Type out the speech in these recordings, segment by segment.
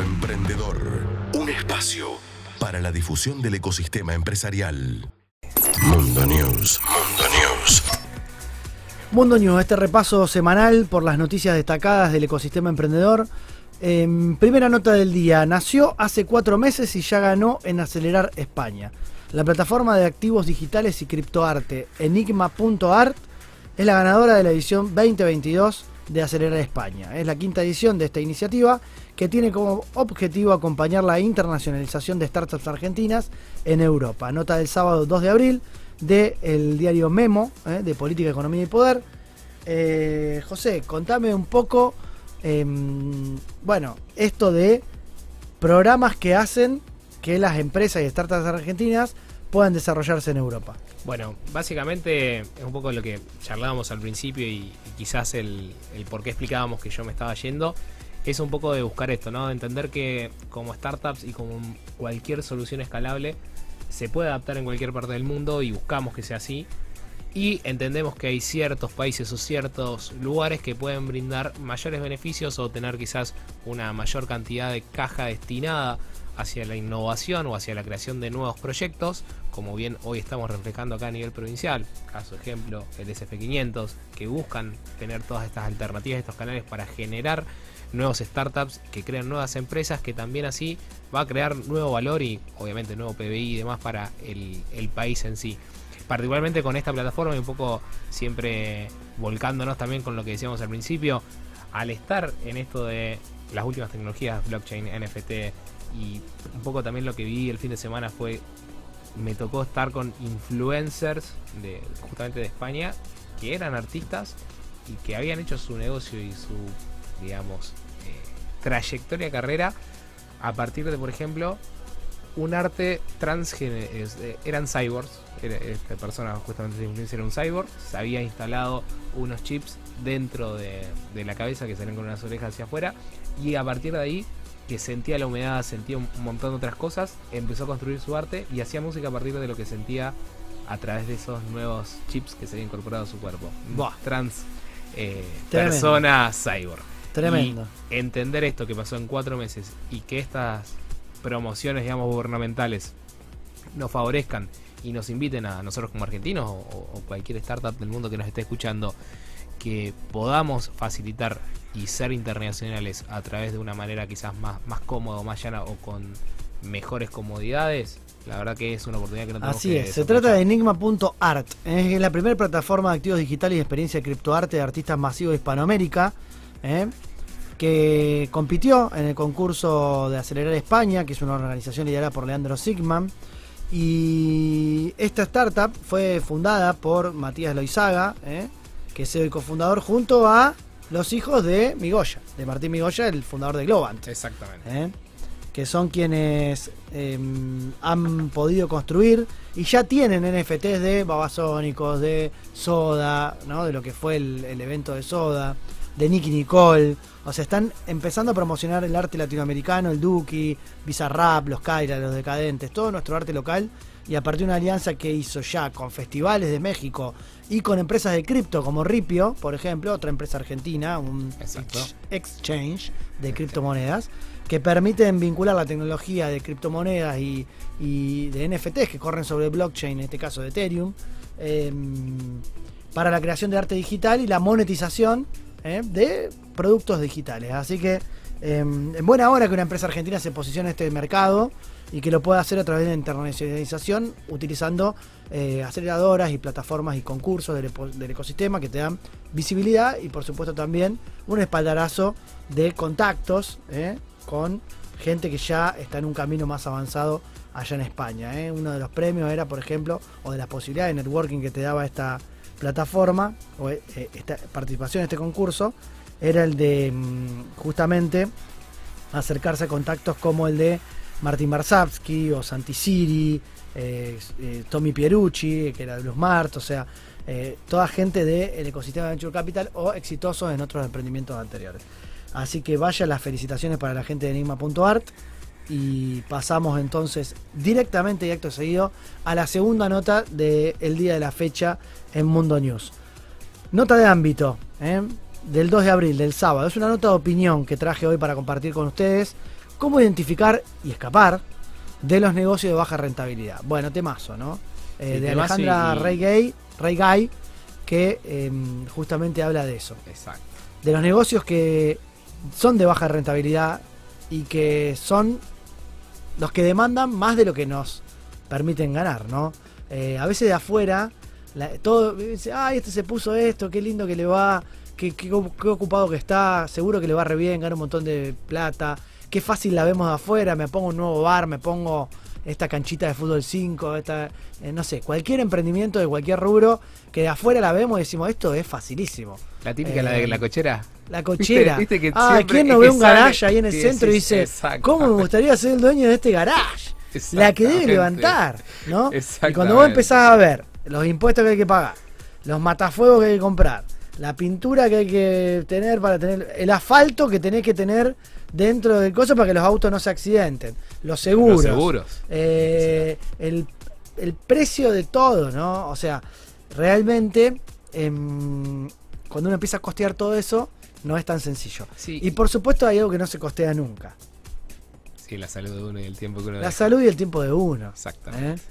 Emprendedor. Un espacio para la difusión del ecosistema empresarial. Mundo News. Mundo News. Mundo News, este repaso semanal por las noticias destacadas del ecosistema emprendedor. Em, primera nota del día. Nació hace cuatro meses y ya ganó en Acelerar España. La plataforma de activos digitales y criptoarte Enigma.art es la ganadora de la edición 2022 de Acelerar España. Es la quinta edición de esta iniciativa que tiene como objetivo acompañar la internacionalización de startups argentinas en Europa. Nota del sábado 2 de abril del diario Memo eh, de Política, Economía y Poder. Eh, José, contame un poco, em, bueno, esto de programas que hacen que las empresas y startups argentinas puedan desarrollarse en Europa. Bueno, básicamente es un poco lo que charlábamos al principio y, quizás el, el, por qué explicábamos que yo me estaba yendo. Es un poco de buscar esto, ¿no? De entender que como startups y como cualquier solución escalable se puede adaptar en cualquier parte del mundo y buscamos que sea así. Y entendemos que hay ciertos países o ciertos lugares que pueden brindar mayores beneficios o tener quizás una mayor cantidad de caja destinada hacia la innovación o hacia la creación de nuevos proyectos, como bien hoy estamos reflejando acá a nivel provincial, caso ejemplo el SF500, que buscan tener todas estas alternativas, estos canales para generar nuevos startups que crean nuevas empresas que también así va a crear nuevo valor y obviamente nuevo PBI y demás para el, el país en sí. Particularmente con esta plataforma y un poco siempre volcándonos también con lo que decíamos al principio, al estar en esto de las últimas tecnologías, blockchain, NFT, y un poco también lo que vi el fin de semana fue me tocó estar con influencers de justamente de España que eran artistas y que habían hecho su negocio y su digamos eh, trayectoria carrera a partir de por ejemplo un arte transgénero eh, eran cyborgs esta persona justamente influencer era un cyborg se había instalado unos chips dentro de, de la cabeza que salen con unas orejas hacia afuera y a partir de ahí que sentía la humedad, sentía un montón de otras cosas, empezó a construir su arte y hacía música a partir de lo que sentía a través de esos nuevos chips que se había incorporado a su cuerpo. Trans eh, persona cyborg. Tremendo. entender esto que pasó en cuatro meses y que estas promociones, digamos, gubernamentales nos favorezcan y nos inviten a nosotros como argentinos o cualquier startup del mundo que nos esté escuchando que podamos facilitar y ser internacionales a través de una manera quizás más, más cómoda, más llana o con mejores comodidades, la verdad que es una oportunidad que no tenemos Así es, se trata de enigma.art, es la primera plataforma de activos digitales y experiencia de criptoarte de artistas masivos de Hispanoamérica, ¿eh? que compitió en el concurso de Acelerar España, que es una organización liderada por Leandro Sigman. Y esta startup fue fundada por Matías Loizaga, ¿eh? que es el cofundador, junto a los hijos de Migoya, de Martín Migoya, el fundador de Globant. Exactamente. ¿eh? Que son quienes em, han podido construir y ya tienen NFTs de babasónicos, de Soda, ¿no? de lo que fue el, evento de Soda, de Nicky Nicole. O sea, están empezando a promocionar el arte latinoamericano, el Duki, Bizarrap, los Kaira, los Decadentes, todo nuestro arte local. Y a partir de una alianza que hizo ya con festivales de México, y con empresas de cripto como Ripio, por ejemplo, otra empresa argentina, un exchange de criptomonedas, que permiten vincular la tecnología de criptomonedas y, de NFTs que corren sobre blockchain, en este caso de Ethereum, em, para la creación de arte digital y la monetización eh, de productos digitales. Así que em, en buena hora que una empresa argentina se posicione en este mercado y que lo pueda hacer a través de internacionalización utilizando eh, aceleradoras y plataformas y concursos del, ecosistema que te dan visibilidad y por supuesto también un espaldarazo de contactos eh, con gente que ya está en un camino más avanzado allá en España. Eh. Uno de los premios era, por ejemplo, o de las posibilidades de networking que te daba esta plataforma o esta participación en este concurso, era el de mm, justamente acercarse a contactos como el de Martín Barsavsky o Santi Siri, eh, eh, Tommy Pierucci, que era de Blues Mart, o sea, eh, toda gente del ecosistema de Venture Capital o exitosos en otros emprendimientos anteriores. Así que vaya las felicitaciones para la gente de Enigma.art y pasamos entonces directamente y acto seguido a la segunda nota del día de la fecha en Mundo News. Nota de ámbito del 2 de abril, del sábado. Es una nota de opinión que traje hoy para compartir con ustedes cómo identificar y escapar de los negocios de baja rentabilidad. Bueno, temazo, ¿no? Eh, Sí, de temazo Alejandra y- Rey Gay, Rey Guy, que em, justamente habla de eso. Exacto. De los negocios que son de baja rentabilidad y que son los que demandan más de lo que nos permiten ganar, ¿no? Eh, a veces de afuera, la- todo dice, ay, este se puso esto, qué lindo que le va, qué, qué- qué ocupado que está, seguro que le va re bien, gana un montón de plata, qué fácil la vemos de afuera, me pongo un nuevo bar, me pongo esta canchita de fútbol 5, esta, eh, no sé, cualquier emprendimiento de cualquier rubro, que de afuera la vemos y decimos, esto es facilísimo. La típica, la de Eh, la cochera. La cochera. viste que ah, ¿quién no ve un garage ahí en el sí, centro y dice. ¿cómo me gustaría ser el dueño de este garage? La que debe levantar, ¿no? Y cuando vos empezás a ver los impuestos que hay que pagar, los matafuegos que hay que comprar, la pintura que hay que tener para tener, el asfalto que tenés que tener dentro del coso para que los autos no se accidenten, los seguros, Los seguros. eh, el, el precio de todo, ¿no? O sea, realmente em, cuando uno empieza a costear todo eso, no es tan sencillo. Sí, Y por supuesto hay algo que no se costea nunca, sí, la salud de uno y el tiempo que uno la deja. salud y el tiempo de uno. Exactamente. ¿eh?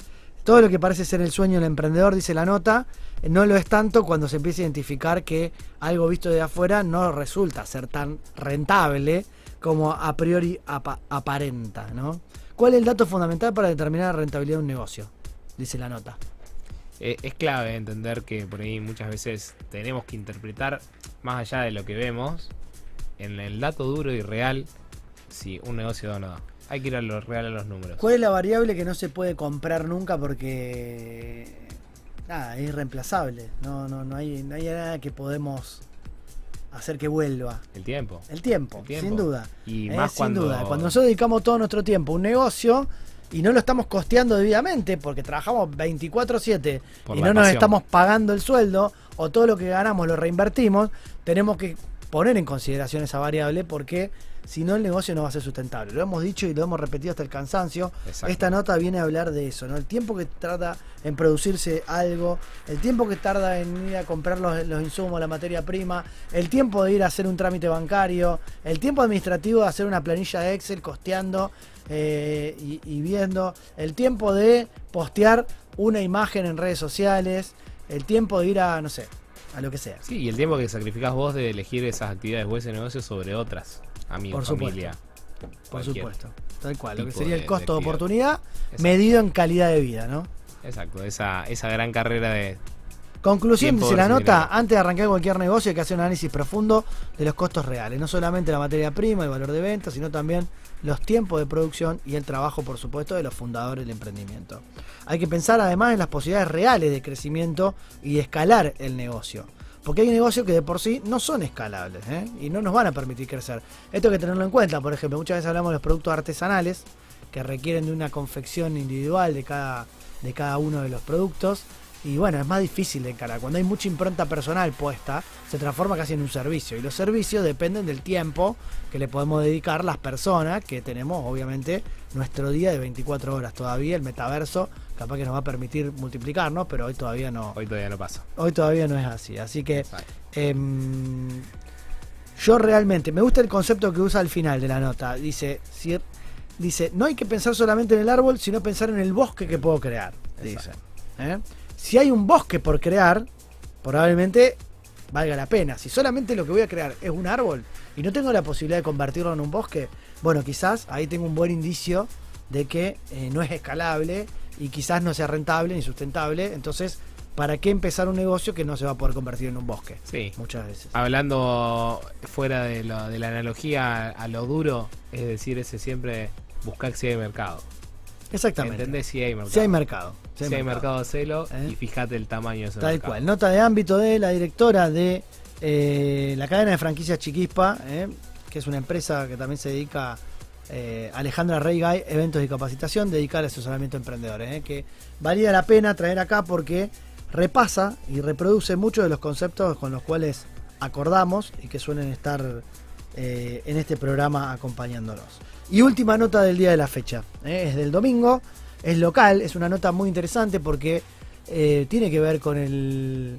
Todo lo que parece ser el sueño del emprendedor, dice la nota, no lo es tanto cuando se empieza a identificar que algo visto de afuera no resulta ser tan rentable como a priori apa- aparenta, ¿no? ¿Cuál es el dato fundamental para determinar la rentabilidad de un negocio? Dice la nota. Eh, es clave entender que por ahí muchas veces tenemos que interpretar más allá de lo que vemos en el dato duro y real si un negocio da o no da. Hay que ir a lo real a los números. ¿Cuál es la variable que no se puede comprar nunca porque nada, es irreemplazable? No, no, no hay, no hay nada que podemos hacer que vuelva. El tiempo. El tiempo, El tiempo. sin duda. Y Eh, más sin cuando duda. Cuando nosotros dedicamos todo nuestro tiempo a un negocio y no lo estamos costeando debidamente porque trabajamos 24/7 Por y no nos estamos pagando el sueldo o todo lo que ganamos lo reinvertimos, tenemos que poner en consideración esa variable porque si no el negocio no va a ser sustentable. Lo hemos dicho y lo hemos repetido hasta el cansancio. Exacto. Esta nota viene a hablar de eso, ¿no? El tiempo que tarda en producirse algo, el tiempo que tarda en ir a comprar los, los insumos, la materia prima, el tiempo de ir a hacer un trámite bancario, el tiempo administrativo de hacer una planilla de Excel costeando eh, y, y viendo, el tiempo de postear una imagen en redes sociales, el tiempo de ir a, no sé, a lo que sea. Sí, y el tiempo que sacrificás vos de elegir esas actividades o ese negocio sobre otras. Amigos, Por supuesto. familia. Por supuesto. Tal cual, lo que sería de- el costo de oportunidad Exacto. medido en calidad de vida, ¿no? Exacto, esa, esa gran carrera de... Conclusión, dice la nota, antes de arrancar cualquier negocio hay que hacer un análisis profundo de los costos reales, no solamente la materia prima, el valor de venta, sino también los tiempos de producción y el trabajo, por supuesto, de los fundadores del emprendimiento. Hay que pensar además en las posibilidades reales de crecimiento y de escalar el negocio. Porque hay negocios que de por sí no son escalables ¿eh? y no nos van a permitir crecer. Esto hay que tenerlo en cuenta, por ejemplo, muchas veces hablamos de los productos artesanales que requieren de una confección individual de cada, de cada uno de los productos. Y bueno, es más difícil de encarar. Cuando hay mucha impronta personal puesta, se transforma casi en un servicio. Y los servicios dependen del tiempo que le podemos dedicar las personas que tenemos, obviamente, nuestro día de 24 horas. Todavía el metaverso capaz que nos va a permitir multiplicarnos, pero hoy todavía no. Hoy todavía no pasa. Hoy todavía no es así. Así que. Em, yo realmente, me gusta el concepto que usa al final de la nota. Dice, si- dice, no hay que pensar solamente en el árbol, sino pensar en el bosque que puedo crear. Dice. ¿Eh? Si hay un bosque por crear, probablemente valga la pena. Si solamente lo que voy a crear es un árbol y no tengo la posibilidad de convertirlo en un bosque, bueno, quizás ahí tengo un buen indicio de que eh, no es escalable y quizás no sea rentable ni sustentable. Entonces, ¿para qué empezar un negocio que no se va a poder convertir en un bosque? Sí. Muchas veces. Hablando fuera de, lo- de la analogía a lo duro, es decir, ese siempre buscar si hay mercado. Exactamente. ¿Entendés si hay mercado? Si hay mercado. Si hay mercado, hacelo ¿Eh? y fíjate el tamaño de ese Tal mercado. cual. Nota de ámbito de la directora de eh, la cadena de franquicias Chiquispa, eh, que es una empresa que también se dedica, eh, Alejandra Reigay, eventos y capacitación, dedicada al asesoramiento a emprendedores. eh, que valía la pena traer acá porque repasa y reproduce muchos de los conceptos con los cuales acordamos y que suelen estar eh, en este programa acompañándonos. Y última nota del día de la fecha, eh, es del domingo, es local, es una nota muy interesante porque eh, tiene que ver con el,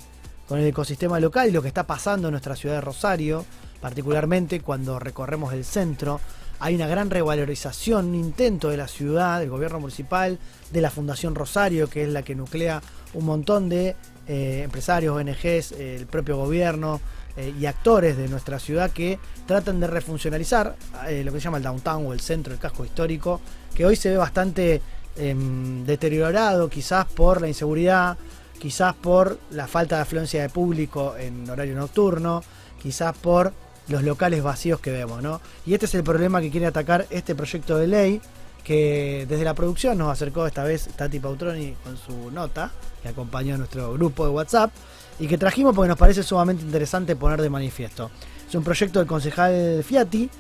con el ecosistema local y lo que está pasando en nuestra ciudad de Rosario, particularmente cuando recorremos el centro. hay una gran revalorización, un intento de la ciudad, del gobierno municipal, de la Fundación Rosario, que es la que nuclea un montón de eh, empresarios, ONGs, el propio gobierno eh, y actores de nuestra ciudad que tratan de refuncionalizar eh, lo que se llama el downtown o el centro, el casco histórico, que hoy se ve bastante em, deteriorado quizás por la inseguridad, quizás por la falta de afluencia de público en horario nocturno, quizás por los locales vacíos que vemos, ¿no? Y este es el problema que quiere atacar este proyecto de ley que desde la producción nos acercó esta vez Tati Pautroni con su nota, que acompañó a nuestro grupo de WhatsApp, y que trajimos porque nos parece sumamente interesante poner de manifiesto. Es un proyecto del concejal Fiati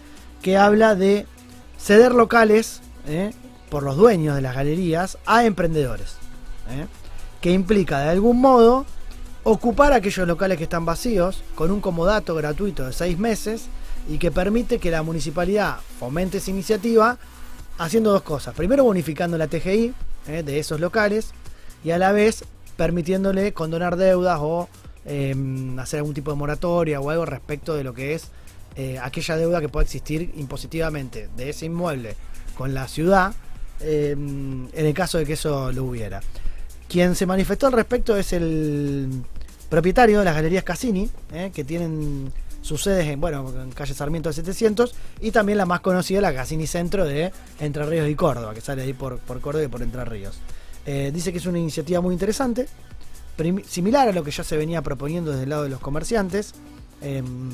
que habla de ceder locales ¿eh? por los dueños de las galerías a emprendedores, ¿eh? que implica de algún modo ocupar aquellos locales que están vacíos con un comodato gratuito de seis meses y que permite que la municipalidad fomente esa iniciativa haciendo dos cosas. Primero bonificando la TGI eh, de esos locales y a la vez permitiéndole condonar deudas o em, hacer algún tipo de moratoria o algo respecto de lo que es eh, aquella deuda que pueda existir impositivamente de ese inmueble con la ciudad em, en el caso de que eso lo hubiera. Quien se manifestó al respecto es el propietario de las galerías Cassini, eh, que tienen sus sedes en, bueno, en calle Sarmiento de 700 y también la más conocida, la Cassini Centro de Entre Ríos y Córdoba, que sale ahí por, por Córdoba y por Entre Ríos. Eh, dice que es una iniciativa muy interesante, similar a lo que ya se venía proponiendo desde el lado de los comerciantes. Em,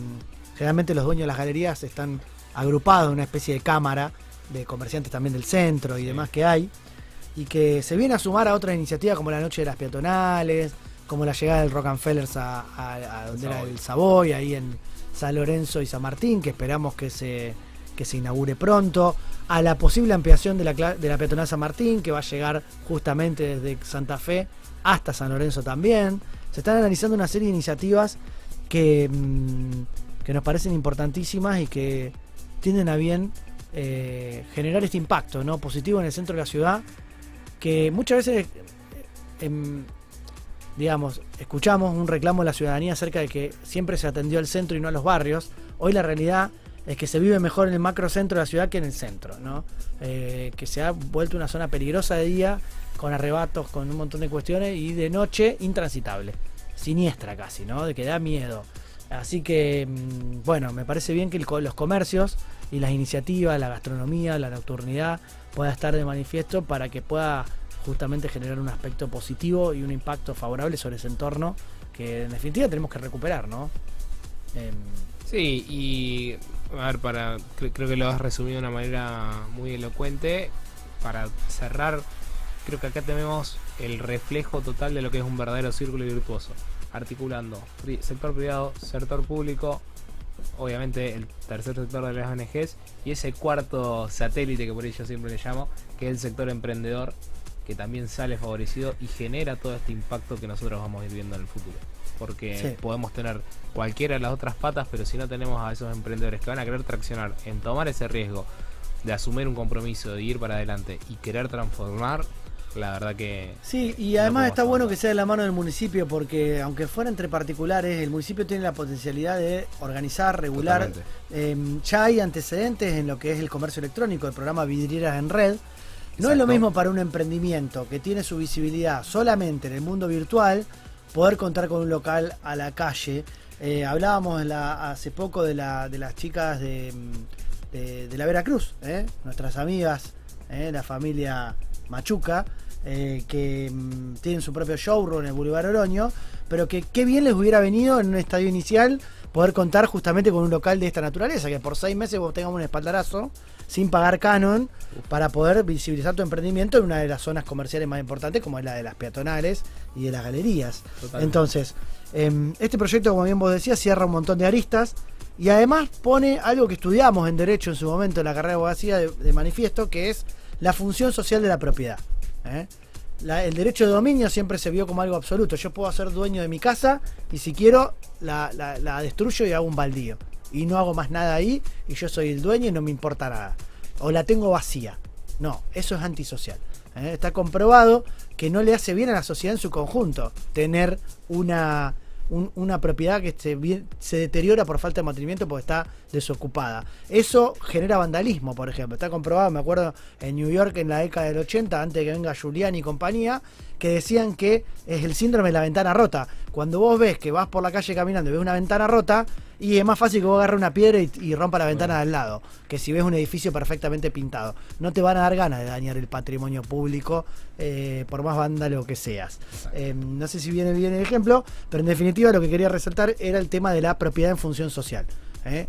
generalmente los dueños de las galerías están agrupados en una especie de cámara de comerciantes también del centro y demás que hay, y que se viene a sumar a otras iniciativas como la Noche de las Peatonales, como la llegada del Rockefellers a, a, a donde era el Savoy, ahí en San Lorenzo y San Martín, que esperamos que se, que se inaugure pronto, a la posible ampliación de la, de la peatonal San Martín, que va a llegar justamente desde Santa Fe hasta San Lorenzo también. Se están analizando una serie de iniciativas que, mm, que nos parecen importantísimas y que tienden a bien eh, generar este impacto ¿no? positivo en el centro de la ciudad, que muchas veces... Eh, em, digamos, escuchamos un reclamo de la ciudadanía acerca de que siempre se atendió al centro y no a los barrios. Hoy la realidad es que se vive mejor en el macrocentro de la ciudad que en el centro, ¿no? Eh, que se ha vuelto una zona peligrosa de día, con arrebatos, con un montón de cuestiones, y de noche intransitable, siniestra casi, ¿no? De que da miedo. Así que, mm, bueno, me parece bien que los comercios y las iniciativas, la gastronomía, la nocturnidad, pueda estar de manifiesto para que pueda justamente generar un aspecto positivo y un impacto favorable sobre ese entorno que en definitiva tenemos que recuperar, ¿no? Em, sí, y a ver, para creo que lo has resumido de una manera muy elocuente. Para cerrar, creo que acá tenemos el reflejo total de lo que es un verdadero círculo virtuoso, articulando sector privado, sector público, obviamente el tercer sector de las ONGs y ese cuarto satélite que por ello siempre le llamo, que es el sector emprendedor, que también sale favorecido y genera todo este impacto que nosotros vamos a ir viendo en el futuro. Porque podemos tener cualquiera de las otras patas, pero si no tenemos a esos emprendedores que van a querer traccionar en tomar ese riesgo de asumir un compromiso, de ir para adelante y querer transformar, la verdad que... Sí, y además está bueno que sea de la mano del municipio porque aunque fuera entre particulares, el municipio tiene la potencialidad de organizar, regular. Em, ya hay antecedentes en lo que es el comercio electrónico, el programa Vidrieras en Red, no es lo mismo para un emprendimiento que tiene su visibilidad solamente en el mundo virtual poder contar con un local a la calle. Eh, hablábamos hace poco de, la, de las chicas de, de, la Veracruz, ¿eh? nuestras amigas, ¿eh? la familia Machuca, que mm, tienen su propio showroom en el Boulevard Oroño, pero que qué bien les hubiera venido en un estadio inicial poder contar justamente con un local de esta naturaleza, que por seis meses vos tengamos un espaldarazo sin pagar canon para poder visibilizar tu emprendimiento en una de las zonas comerciales más importantes como es la de las peatonales y de las galerías. Entonces, em, este proyecto, como bien vos decías, cierra un montón de aristas y además pone algo que estudiamos en Derecho en su momento en la carrera de abogacía de, manifiesto, que es la función social de la propiedad. ¿eh? el derecho de dominio siempre se vio como algo absoluto. Yo puedo ser dueño de mi casa y si quiero la, la destruyo y hago un baldío y no hago más nada ahí y yo soy el dueño y no me importa nada. O la tengo vacía. No, eso es antisocial. ¿eh? Está comprobado que no le hace bien a la sociedad en su conjunto tener una, una propiedad que se, se deteriora por falta de mantenimiento porque está desocupada. Eso genera vandalismo, por ejemplo. Está comprobado, me acuerdo, en New York en la década del 80, antes de que venga Giuliani y compañía, que decían que es el síndrome de la ventana rota. Cuando vos ves que vas por la calle caminando y ves una ventana rota, y es más fácil que vos agarres una piedra y, rompa la ventana del lado, que si ves un edificio perfectamente pintado. No te van a dar ganas de dañar el patrimonio público, eh, por más vándalo que seas. Eh, no sé si viene bien el ejemplo, pero en definitiva lo que quería resaltar era el tema de la propiedad en función social. ¿Eh?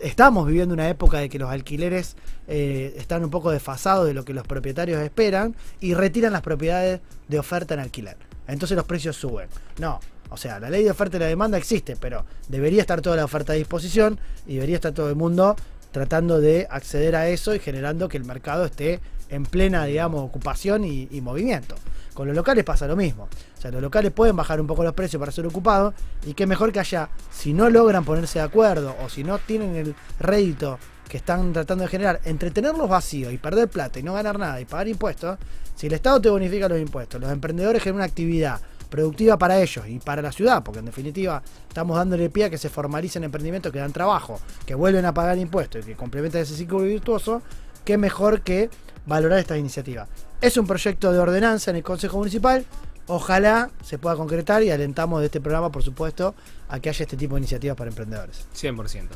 Estamos viviendo una época de que los alquileres están un poco desfasados de lo que los propietarios esperan y retiran las propiedades de oferta en alquiler. Entonces los precios suben. No, o sea, la ley de oferta y la demanda existe, pero debería estar toda la oferta a disposición y debería estar todo el mundo tratando de acceder a eso y generando que el mercado esté en plena, digamos, ocupación y, movimiento. Con los locales pasa lo mismo. O sea, los locales pueden bajar un poco los precios para ser ocupados y qué mejor que haya, si no logran ponerse de acuerdo o si no tienen el rédito que están tratando de generar, entretenerlos vacíos y perder plata y no ganar nada y pagar impuestos, si el Estado te bonifica los impuestos, los emprendedores generan una actividad productiva para ellos y para la ciudad, porque en definitiva estamos dándole pie a que se formalicen emprendimientos que dan trabajo, que vuelven a pagar impuestos y que complementan ese ciclo virtuoso, qué mejor que valorar esta iniciativa. Es un proyecto de ordenanza en el Consejo Municipal, ojalá se pueda concretar y alentamos de este programa, por supuesto, a que haya este tipo de iniciativas para emprendedores. 100%.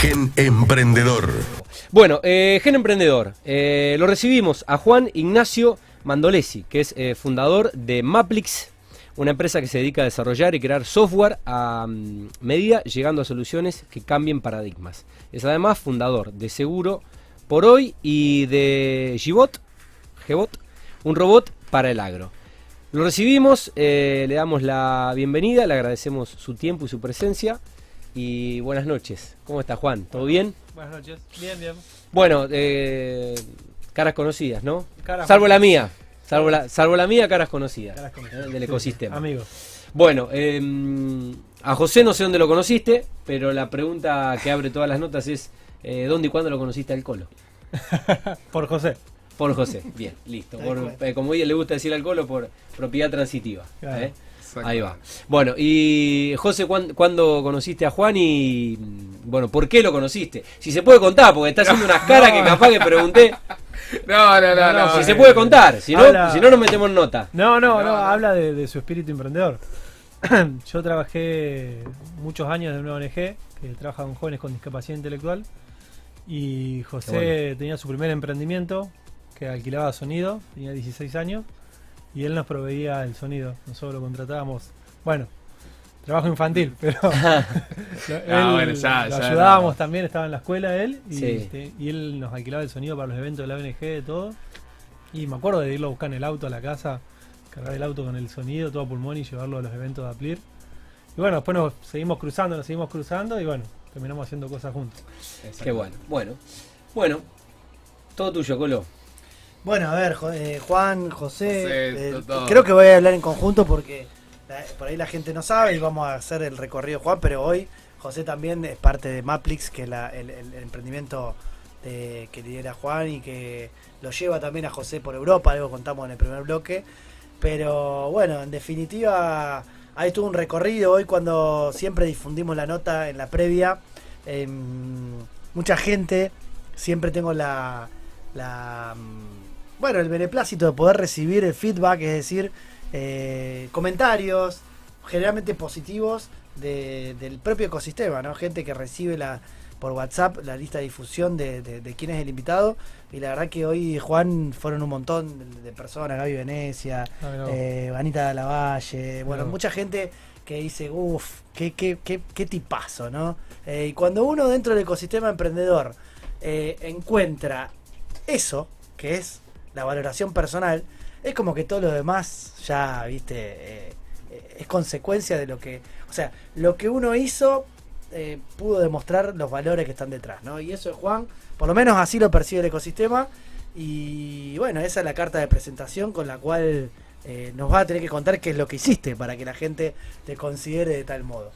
Gen Emprendedor. Bueno, eh, Gen Emprendedor. Eh, lo recibimos a Juan Ignacio Mandolesi, que es eh, fundador de Maplix, una empresa que se dedica a desarrollar y crear software a mm, medida, llegando a soluciones que cambien paradigmas. Es además fundador de Seguro por hoy y de Gibot, Gbot, un robot para el agro. Lo recibimos, eh, le damos la bienvenida, le agradecemos su tiempo y su presencia. Y buenas noches. ¿Cómo está Juan? ¿Todo bien? Buenas noches. Bien, bien. Bueno, eh, Caras conocidas, ¿no? salvo la mía. Salvo la, salvo la mía, caras conocidas. ¿eh? Del ecosistema. amigos. Bueno, em, a José no sé dónde lo conociste, pero la pregunta que abre todas las notas es: eh, ¿dónde y cuándo lo conociste al Colo? por José. Por José, bien, listo. Eh, como a ella le gusta decir al Colo, por propiedad transitiva. Ahí va. Bueno, y José, ¿cuándo, conociste a Juan y, bueno, por qué lo conociste? Si se puede contar, porque está haciendo unas caras que capaz que pregunté. No, no, no, no. si se puede contar, si no, si no nos metemos en nota. No, no, no, habla de, su espíritu emprendedor. Yo trabajé muchos años en una ONG que trabaja con jóvenes con discapacidad intelectual y José tenía su primer emprendimiento que alquilaba sonido, tenía 16 años y él nos proveía el sonido, nosotros lo contratábamos. Bueno, trabajo infantil, pero ah, él, lo ayudábamos también, estaba en la escuela él este, y, él nos alquilaba el sonido para los eventos de la ONG, de todo. Y me acuerdo de irlo a buscar en el auto a la casa, cargar el auto con el sonido, todo a pulmón y llevarlo a los eventos de Aplir. Y bueno, después nos seguimos cruzando, nos seguimos cruzando y bueno, terminamos haciendo cosas juntos. Qué bueno. Bueno, bueno, todo tuyo, Colo. Bueno, a ver, eh, Juan, José, eh, creo que voy a hablar en conjunto porque por ahí la gente no sabe y vamos a hacer el recorrido Juan, pero hoy José también es parte de Maplix, que es el, emprendimiento que lidera Juan y que lo lleva también a José por Europa, algo contamos en el primer bloque. Pero bueno, en definitiva, ahí tuvo un recorrido hoy cuando siempre difundimos la nota en la previa. Em, mucha gente, siempre tengo la, la mm, bueno, el beneplácito de poder recibir el feedback, es decir, eh, comentarios, generalmente positivos, del propio ecosistema, ¿no? Gente que recibe la por WhatsApp la lista de difusión de, quién es el invitado. Y la verdad que hoy, Juan, fueron un montón de, personas, Gaby Venecia, ah, eh, Vanita de la Valle, bueno, mucha gente que dice, uff, qué, qué, qué, qué, tipazo, ¿no? Eh, y cuando uno dentro del ecosistema emprendedor encuentra eso, que es la valoración personal, es como que todo lo demás ya, viste, eh, eh, es consecuencia de lo que, o sea, lo que uno hizo eh, pudo demostrar los valores que están detrás, ¿no? Y eso es Juan, por lo menos así lo percibe el ecosistema. Y bueno, esa es la carta de presentación con la cual eh, nos va a tener que contar qué es lo que hiciste para que la gente te considere de tal modo.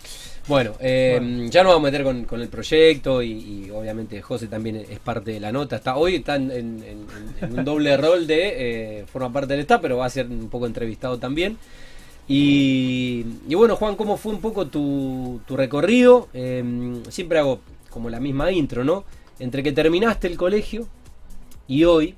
Bueno, eh, ya nos vamos a meter con, el proyecto y, obviamente José también es parte de la nota. Está Hoy está en, un doble rol de, eh, forma parte del staff, pero va a ser un poco entrevistado también. Y, y bueno, Juan, ¿cómo fue un poco tu, tu recorrido? Eh, siempre hago como la misma intro, ¿no? Entre que terminaste el colegio y hoy,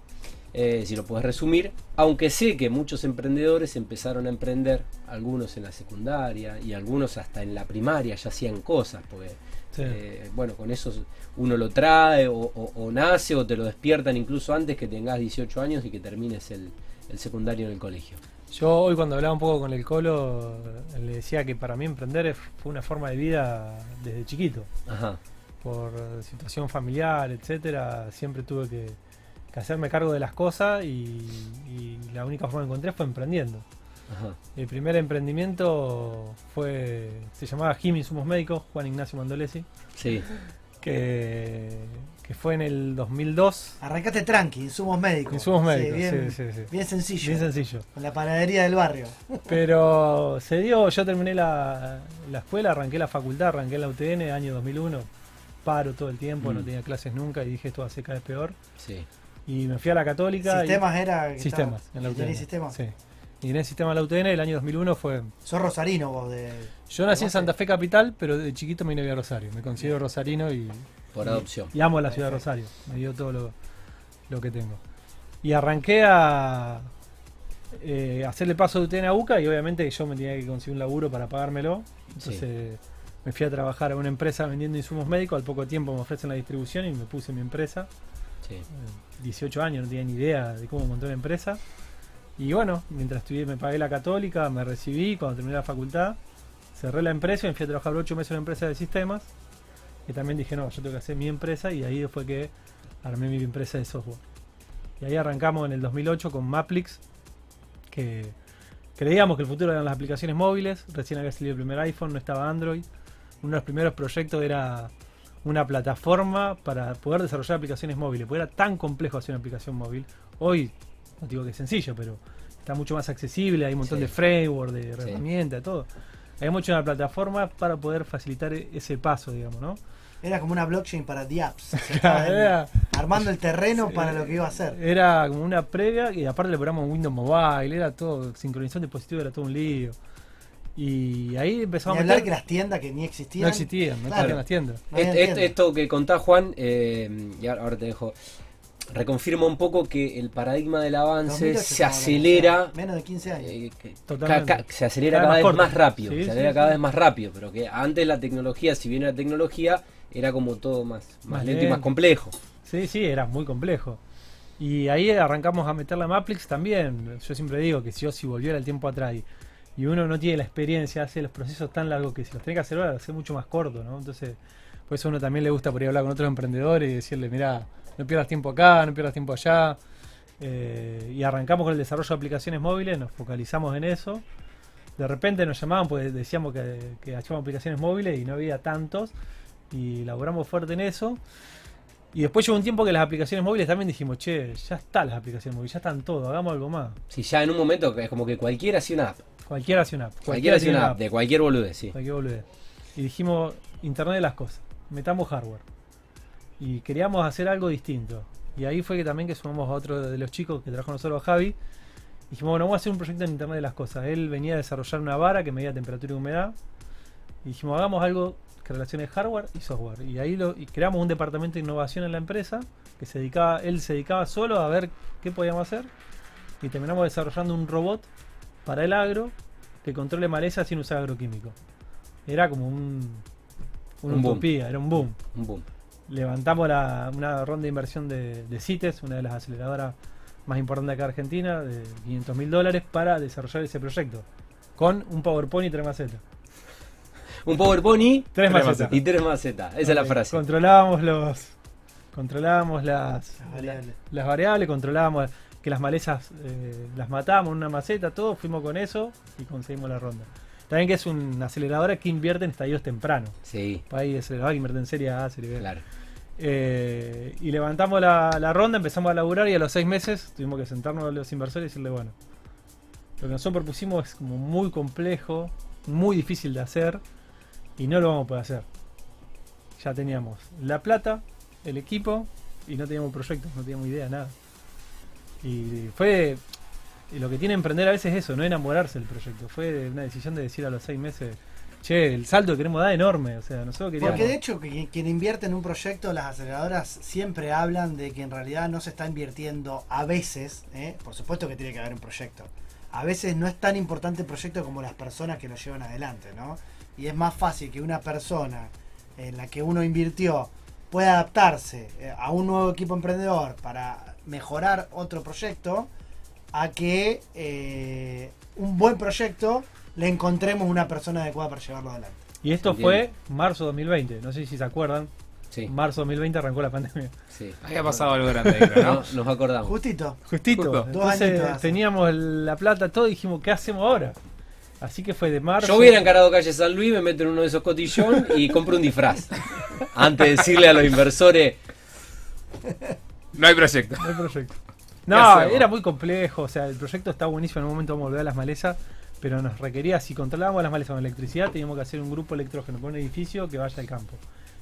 eh, si lo puedes resumir, aunque sé que muchos emprendedores empezaron a emprender, algunos en la secundaria y algunos hasta en la primaria ya hacían cosas, porque Sí. eh, bueno, con eso uno lo trae o, o- o nace o te lo despiertan incluso antes que tengas 18 años y que termines el, el secundario en el colegio. Yo hoy cuando hablaba un poco con el Colo, le decía que para mí emprender fue una forma de vida desde chiquito. Ajá, Por situación familiar, etcétera, siempre tuve que, que hacerme cargo de las cosas y, y la única forma que encontré fue emprendiendo. ajá. El primer emprendimiento fue se llamaba Jim Insumos Médicos, Juan Ignacio Mandolesi, Sí, que, que fue en el 2002. Arrancaste tranqui, insumos médicos. Insumos Sí, médicos, bien, sí, sí, sí. bien sencillo. Bien sencillo. Con la panadería del barrio. Pero se dio, yo terminé la, la escuela, arranqué la facultad, arranqué la UTN, año 2001. Paro todo el tiempo, no Mm. tenía clases nunca y dije esto va a ser cada vez peor. sí. Y me fui a la católica. y- Sistemas era. que sistemas, estaba- en la ¿Tenés UTN. sistemas? Sí. Y en el sistema de la UTN el año 2001 fue... Sos rosarino vos de. Yo nací en. Santa Fe Capital, pero de chiquito me vine a Rosario. Me considero rosarino y, Por adopción. y amo la ciudad de Rosario. Me dio todo lo, lo que tengo. Y arranqué a eh, hacer el paso de UTN a UCA y obviamente yo me tenía que conseguir un laburo para pagármelo. Entonces me fui a trabajar a una empresa vendiendo insumos médicos. Al poco tiempo me ofrecen la distribución y me puse mi empresa. Sí. Eh, 18 años, no tenía ni idea de cómo montar una empresa. Y bueno, mientras estudié, me pagué la católica, me recibí, cuando terminé la facultad, cerré la empresa y me fui a trabajar 8 meses en una empresa de sistemas. Y también dije, no, yo tengo que hacer mi empresa y ahí fue que armé mi empresa de software. Y ahí arrancamos en el 2008 con Maplix, que creíamos que el futuro eran las aplicaciones móviles, recién había salido el primer iPhone, no estaba Android. Uno de los primeros proyectos era una plataforma para poder desarrollar aplicaciones móviles, porque era tan complejo hacer una aplicación móvil. Hoy, no digo que es sencillo, pero está mucho más accesible, hay un montón Sí. de framework, de Sí. herramientas, de todo. Habíamos hecho una plataforma para poder facilitar e- ese paso, digamos, ¿no? Era como una blockchain para the apps. Era- armando el terreno para lo que iba a hacer. Era como una previa y aparte le programamos Windows Mobile, era todo, sincronización de dispositivos era todo un lío. Y ahí empezamos a hablar meter- que las tiendas que ni existían. no existían, no Claro. existían las tiendas. No había Est- est- tiendas. esto que contás, Juan, eh, y ahora te dejo, reconfirma un poco que el paradigma del avance 2008 se acelera. Menos de 15 años. eh, Totalmente. se acelera Cada cada vez más rápido, Sí, se acelera sí. cada vez más rápido, pero que antes la tecnología, si bien era tecnología, era como todo más, más, Más lento y más complejo. Sí, sí, era muy complejo. Y ahí arrancamos a meter la Maplix también. Yo siempre digo que si yo si volviera el tiempo atrás y, y uno no tiene la experiencia, hace los procesos tan largos que si los tiene que hacer ahora, hace mucho más corto, ¿no? Entonces, por eso a uno también le gusta por ahí hablar con otros emprendedores y decirle, mira, no pierdas tiempo acá, no pierdas tiempo allá. Eh, y arrancamos con el desarrollo de aplicaciones móviles, nos focalizamos en eso. De repente nos llamaban, pues decíamos que, que hacíamos aplicaciones móviles y no había tantos. Y laboramos fuerte en eso. Y después llegó un tiempo que las aplicaciones móviles también dijimos, che, ya están las aplicaciones móviles, ya están todo, hagamos algo más. Si ya en un momento es como que cualquiera hacía una app, Cualquiera hace una app. cualquiera hacía una app, de cualquier boludez, sí. Cualquier boludez. Y dijimos, Internet de las cosas, metamos hardware. Y queríamos hacer algo distinto. Y ahí fue que también que sumamos a otro de los chicos que trabajó con nosotros, Javi. Dijimos, bueno, vamos a hacer un proyecto en Internet de las cosas. Él venía a desarrollar una vara que medía temperatura y humedad. Y dijimos, hagamos algo que relacione hardware y software. Y ahí lo, y creamos un departamento de innovación en la empresa que se dedicaba, él se dedicaba solo a ver qué podíamos hacer. Y terminamos desarrollando un robot para el agro que controle maleza sin usar agroquímico. Era como un, una Un boom. utopía, era un boom. Un boom. Levantamos la- una ronda de inversión de, de CITES, una de las aceleradoras más importantes acá de Argentina, de 500 mil dólares para desarrollar ese proyecto. Con un PowerPoint y tres macetas. Un PowerPoint y Tres macetas. y tres macetas. Esa es la frase. Controlábamos los. Controlábamos las, Las variables. las variables, controlábamos que las malezas eh, las matábamos en una maceta, todo, fuimos con eso y conseguimos la ronda. También que es una aceleradora que invierte en estadios tempranos. Sí, Hay aceleradora que invierte en serie A, serie B. claro. Eh, y levantamos la, la ronda, empezamos a laburar y a los seis meses tuvimos que sentarnos a los inversores y decirle, bueno, lo que nosotros propusimos es como muy complejo, muy difícil de hacer y no lo vamos a poder hacer. Ya teníamos la plata, el equipo y no teníamos proyectos, no teníamos idea, nada. Y fue, y lo que tiene emprender a veces es eso, no enamorarse del proyecto. Fue una decisión de decir a los seis meses, che, el salto que queremos dar enorme. O sea, nosotros queríamos. Porque de hecho, que- quien invierte en un proyecto, las aceleradoras siempre hablan de que en realidad no se está invirtiendo a veces, ¿eh? por supuesto que tiene que haber un proyecto. A veces no es tan importante el proyecto como las personas que lo llevan adelante, ¿no? Y es más fácil que una persona en la que uno invirtió pueda adaptarse eh, a un nuevo equipo emprendedor para mejorar otro proyecto a que eh, un buen proyecto le encontremos una persona adecuada para llevarlo adelante. Y esto fue marzo 2020. No sé si se acuerdan. Sí, Marzo 2020 arrancó la pandemia. sí. Había pasado algo grande, creo, ¿no? No, nos acordamos. Justito. Justito. Justo. Entonces teníamos la plata, todo, y dijimos, ¿qué hacemos ahora? Así que fue de marzo. Yo hubiera encarado calle San Luis, me meto en uno de esos cotillón y compro un disfraz. Antes de decirle a los inversores, No hay proyecto. No hay proyecto. ¿Qué No, era muy complejo. O sea, el proyecto está buenísimo. En un momento vamos a volver a las malezas. Pero nos requería, si controlábamos las malezas con electricidad, teníamos que hacer un grupo electrógeno por un edificio que vaya al campo.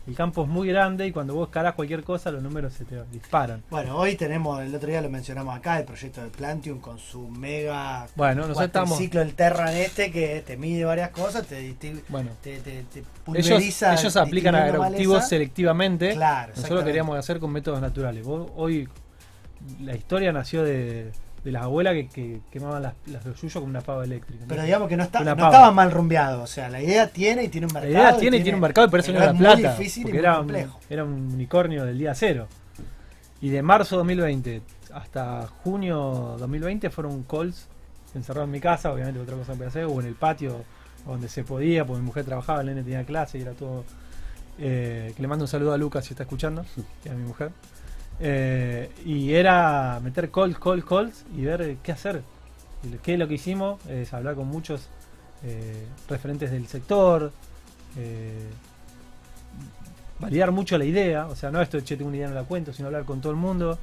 El campo es muy grande y cuando vos escalás cualquier cosa, los números se te disparan. Bueno, hoy tenemos, el otro día lo mencionamos acá, el proyecto de Plantium con su mega Bueno, nosotros estamos. ciclo del Terran este que te mide varias cosas, te, disti- Bueno, te, te, te ellos, pulveriza ellos aplican agroactivos selectivamente. Claro, Nosotros lo queríamos hacer con métodos naturales. Vos- hoy la historia nació de, de las abuelas que, que quemaban las, las de suyo con una pava eléctrica. Pero digamos que no, está, no estaba mal rumbeado, o sea, la idea tiene y tiene un La mercado. idea tiene y tiene un mercado y por eso no era es muy plata. difícil y porque muy era un, complejo. era un unicornio del día cero. Y de marzo 2020 hasta junio 2020 fueron calls encerrado en mi casa, obviamente otra cosa que podía hacer, o en el patio donde se podía, porque mi mujer trabajaba, el nene tenía clase y era todo. eh, que le mando un saludo a Lucas si está escuchando, y a mi mujer. Eh, y era meter calls, calls, calls y ver qué hacer. ¿Qué es lo que hicimos? Es hablar con muchos eh, referentes del sector, eh, validar mucho la idea, o sea, no esto che, tengo una idea, no la cuento, sino hablar con todo el mundo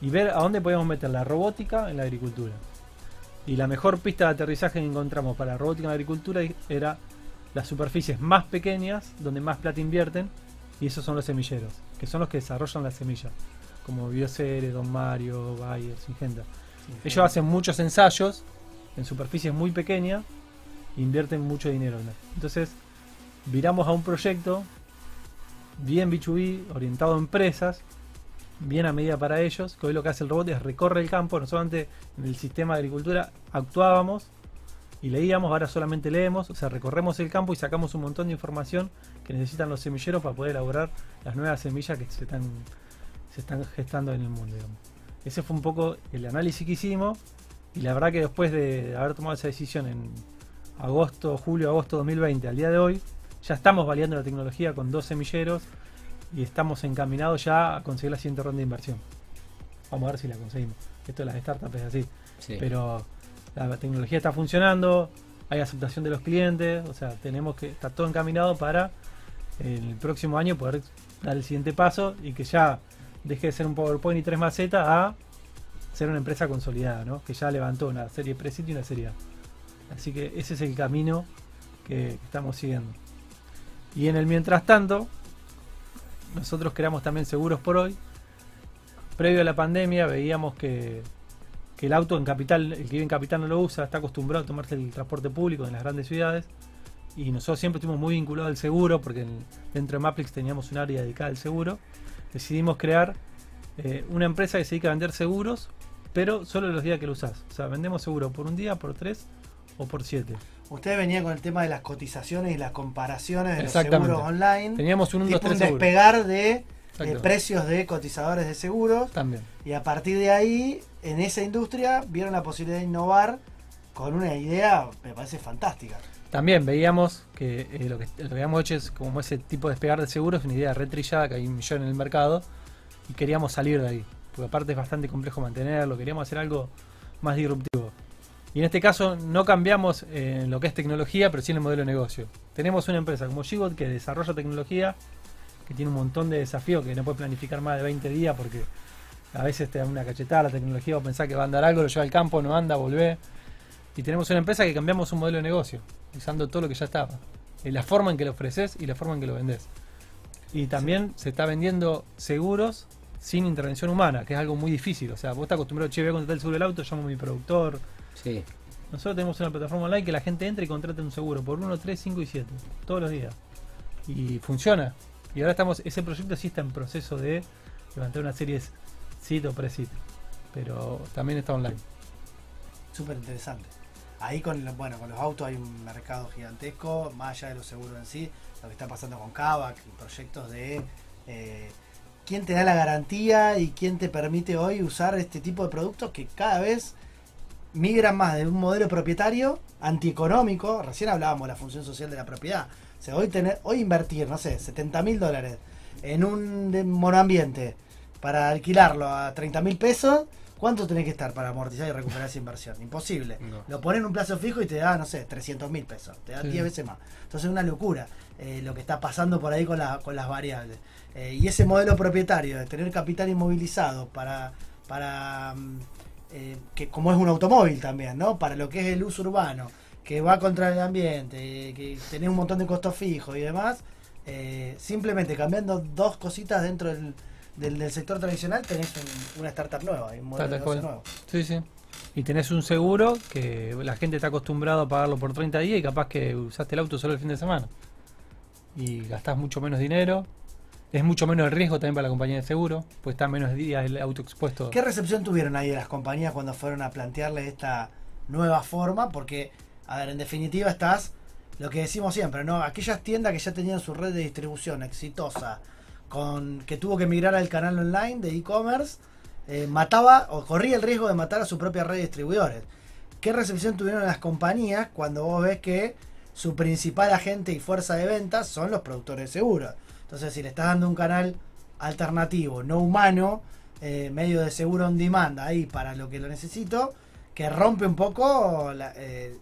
y ver a dónde podemos meter la robótica en la agricultura. Y la mejor pista de aterrizaje que encontramos para la robótica en la agricultura era las superficies más pequeñas, donde más plata invierten, y esos son los semilleros, que son los que desarrollan las semillas, como Biocere, Don Mario, Bayer, Singenta. Ellos hacen muchos ensayos en superficies muy pequeñas e invierten mucho dinero. en eso. Entonces, viramos a un proyecto bien B2B, orientado a empresas, bien a medida para ellos, que hoy lo que hace el robot es recorre el campo, nosotros antes en el sistema de agricultura actuábamos y leíamos, ahora solamente leemos, o sea, recorremos el campo y sacamos un montón de información que necesitan los semilleros para poder elaborar las nuevas semillas que se están, se están gestando en el mundo. digamos. Ese fue un poco el análisis que hicimos y la verdad que después de haber tomado esa decisión en agosto, julio, agosto 2020 al día de hoy, ya estamos validando la tecnología con dos semilleros y estamos encaminados ya a conseguir la siguiente ronda de inversión. Vamos a ver si la conseguimos. Esto de las startups es así. Sí. Pero la tecnología está funcionando, hay aceptación de los clientes, o sea, tenemos que estar todo encaminado para el próximo año poder dar el siguiente paso y que ya deje de ser un PowerPoint y tres macetas a ser una empresa consolidada, ¿no? Que ya levantó una serie pre y una serie A. Así que ese es el camino que, estamos siguiendo. Y en el mientras tanto, nosotros creamos también seguros por hoy. Previo a la pandemia veíamos que, el auto en capital, el que vive en capital no lo usa, está acostumbrado a tomarse el transporte público en las grandes ciudades. Y nosotros siempre estuvimos muy vinculados al seguro, porque en- dentro de Maplix teníamos un área dedicada al seguro. Decidimos crear eh, una empresa que se dedica a vender seguros, pero solo los días que lo usás. O sea, vendemos seguro por un día, por tres o por siete. Ustedes venían con el tema de las cotizaciones y las comparaciones de los seguros online. Teníamos un 1, 2, tipo un 3 seguro. despegar de eh, precios de cotizadores de seguros. También. Y a partir de ahí, en esa industria, vieron la posibilidad de innovar con una idea, me parece fantástica. También veíamos que, eh, lo que lo que habíamos hecho es como ese tipo de despegar de seguros, es una idea retrillada que hay un millón en el mercado y queríamos salir de ahí, porque aparte es bastante complejo mantenerlo, queríamos hacer algo más disruptivo. Y en este caso no cambiamos eh, en lo que es tecnología, pero sí en el modelo de negocio. Tenemos una empresa como Gigot que desarrolla tecnología, que tiene un montón de desafíos, que no puede planificar más de 20 días porque a veces te da una cachetada la tecnología o pensás que va a andar algo, lo lleva al campo, no anda, volvé. Y tenemos una empresa que cambiamos un modelo de negocio, usando todo lo que ya estaba. Eh, La forma en que lo ofreces y la forma en que lo vendés. Y también se está vendiendo seguros sin intervención humana, que es algo muy difícil. O sea, vos estás acostumbrado, che, voy a contratar el seguro del auto, llamo a mi productor, Sí. Nosotros tenemos una plataforma online que la gente entra y contrata un seguro por 1, 3, 5 y 7, todos los días. Y funciona. Y ahora estamos, ese proyecto sí está en proceso de levantar una serie SIT o pre-SIT. Pero también está online. Súper interesante. Ahí con, lo- bueno, con los autos hay un mercado gigantesco, más allá de los seguros en sí, lo que está pasando con Kavak, proyectos de eh, quién te da la garantía y quién te permite hoy usar este tipo de productos que cada vez migran más de un modelo propietario antieconómico. Recién hablábamos de la función social de la propiedad. O sea, hoy, tener, hoy invertir, no sé, 70 mil dólares en un monoambiente para alquilarlo a 30 mil pesos, ¿cuánto tenés que estar para amortizar y recuperar esa inversión? Imposible. No. Lo ponen en un plazo fijo y te da, no sé, 300 mil pesos. Te da Sí. 10 veces más. Entonces es una locura eh, lo que está pasando por ahí con, la- con las variables. Eh, y ese modelo propietario de tener capital inmovilizado para, para mm, eh, que como es un automóvil también, ¿no? Para lo que es el uso urbano, que va contra el ambiente, que tenés un montón de costos fijos y demás, simplemente cambiando dos cositas dentro del, del, del sector tradicional tenés un- una startup nueva, un modelo de negocio nuevo. Sí, sí. Y tenés un seguro que la gente está acostumbrado a pagarlo por 30 días y capaz que usaste el auto solo el fin de semana. Y gastás mucho menos dinero. Es mucho menos el riesgo también para la compañía de seguro, pues está menos días el auto expuesto. ¿Qué recepción tuvieron ahí de las compañías cuando fueron a plantearle esta nueva forma? Porque, a ver, en definitiva estás, lo que decimos siempre, ¿no? Aquellas tiendas que ya tenían su red de distribución exitosa, que tuvo que migrar al canal online de e-commerce, eh, mataba o corría el riesgo de matar a su propia red de distribuidores. ¿Qué recepción tuvieron las compañías cuando vos ves que su principal agente y fuerza de ventas son los productores de seguros? Entonces, si le estás dando un canal alternativo, no humano, eh, medio de seguro on demand ahí para lo que lo necesito, que rompe un poco eh,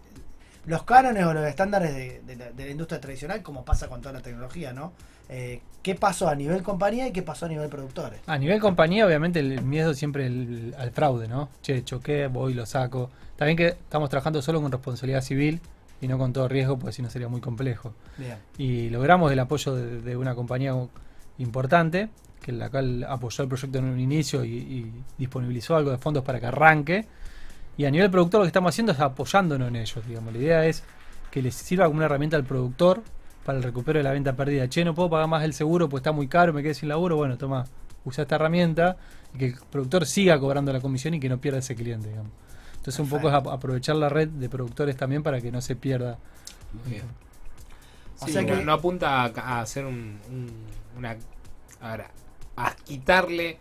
los cánones o los estándares de la industria tradicional, como pasa con toda la tecnología, ¿no? Eh, ¿Qué pasó a nivel compañía y qué pasó a nivel productores? A nivel compañía, obviamente el miedo siempre el- al fraude, ¿no? Che, choqué, voy, lo saco. También que estamos trabajando solo con responsabilidad civil y no con todo riesgo, porque si no sería muy complejo. Bien. Y logramos el apoyo de, de una compañía importante, que la cual apoyó el proyecto en un inicio y, y disponibilizó algo de fondos para que arranque. Y a nivel productor lo que estamos haciendo es apoyándonos en ellos, digamos. La idea es que les sirva como una herramienta al productor para el recupero de la venta perdida. Che, no puedo pagar más el seguro porque está muy caro, me quedé sin laburo. Bueno, toma, usa esta herramienta y que el productor siga cobrando la comisión y que no pierda ese cliente, digamos. Entonces un poco es ap- aprovechar la red de productores también para que no se pierda. Muy bien. O sea no, que- no apunta a, a hacer un, un- una. A ver, a quitarle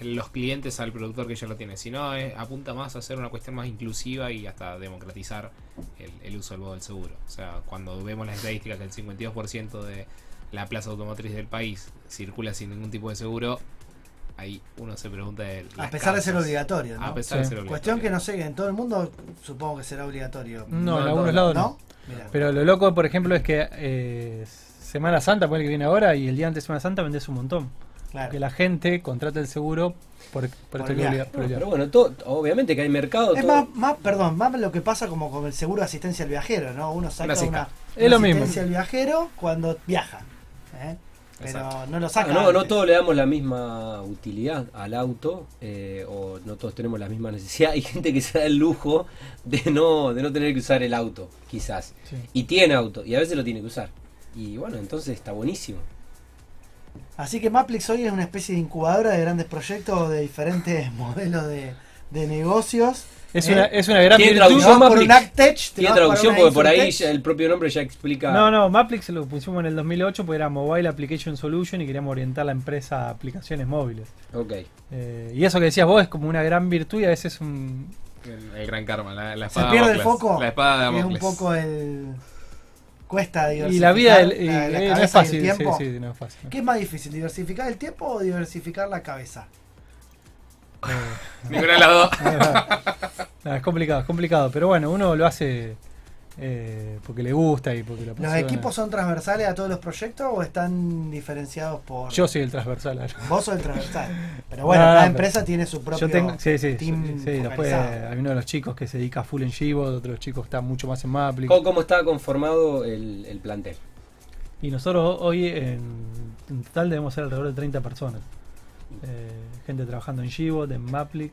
los clientes al productor que ya lo tiene, sino eh, apunta más a hacer una cuestión más inclusiva y hasta democratizar el, el uso del modo del seguro. O sea, cuando vemos las estadísticas que el 52% de la plaza automotriz del país circula sin ningún tipo de seguro, ahí uno se pregunta de A pesar de ser obligatorio, ¿no? A pesar de Sí. ser obligatorio. Cuestión que no sé, en todo el mundo supongo que será obligatorio. No, en en algunos lados no. ¿No? Pero lo loco, por ejemplo, es que eh, Semana Santa, por el que viene ahora, y el día antes de Semana Santa vendés un montón. Claro. Que la gente contrata el seguro por, por, Por esto el que viaje. obliga- por el Pero bueno, todo, obviamente que hay mercado. Es todo- más, más, perdón, más lo que pasa como con el seguro de asistencia al viajero, ¿no? Uno saca Una una. Es lo mismo. asistencia al viajero cuando viaja. ¿eh? Pero Exacto. no lo Ah, saca. no, no antes. todos le damos la misma utilidad al auto, eh, o no todos tenemos la misma necesidad. Hay gente que se da el lujo de no, de no tener que usar el auto, quizás. Sí. Y tiene auto, y a veces lo tiene que usar. Y bueno, entonces está buenísimo. Así que Maplix hoy es una especie de incubadora de grandes proyectos de diferentes modelos de, de negocios. Es, ¿eh? una, es una gran ¿Tiene virtud. Traducción? por un Maplix. Actech, te Tiene traducción porque por ahí ya el propio nombre ya explica. No, no, Maplix lo pusimos en el 2008 porque era Mobile Application Solution y queríamos orientar la empresa a aplicaciones móviles. Ok. Eh, y eso que decías vos es como una gran virtud y a veces un... El, el gran karma, la, la Se espada pierde de el foco. La espada de es un poco el. Cuesta Y diversificar la vida del- y- la, la eh, no es cabeza y el fácil. Sí, tiempo. sí, no es fácil. ¿Qué es más difícil, diversificar el tiempo o diversificar la cabeza? Eh, Ninguna de las dos. no, es complicado, es complicado. Pero bueno, uno lo hace eh, porque le gusta y porque lo ¿Los equipos son transversales a todos los proyectos o están diferenciados por.? Yo soy el transversal. Vos sos el transversal. Pero bueno, No, cada pero- empresa tiene su propio Yo tengo, sí, sí, team sí, sí, después focalizado. hay uno de los chicos que se dedica full en Givo, otros chicos que están mucho más en Maplix. ¿Cómo, cómo está conformado el, el plantel? Y nosotros hoy en, en total debemos ser alrededor de 30 personas. Eh, gente trabajando en Givot, en Maplix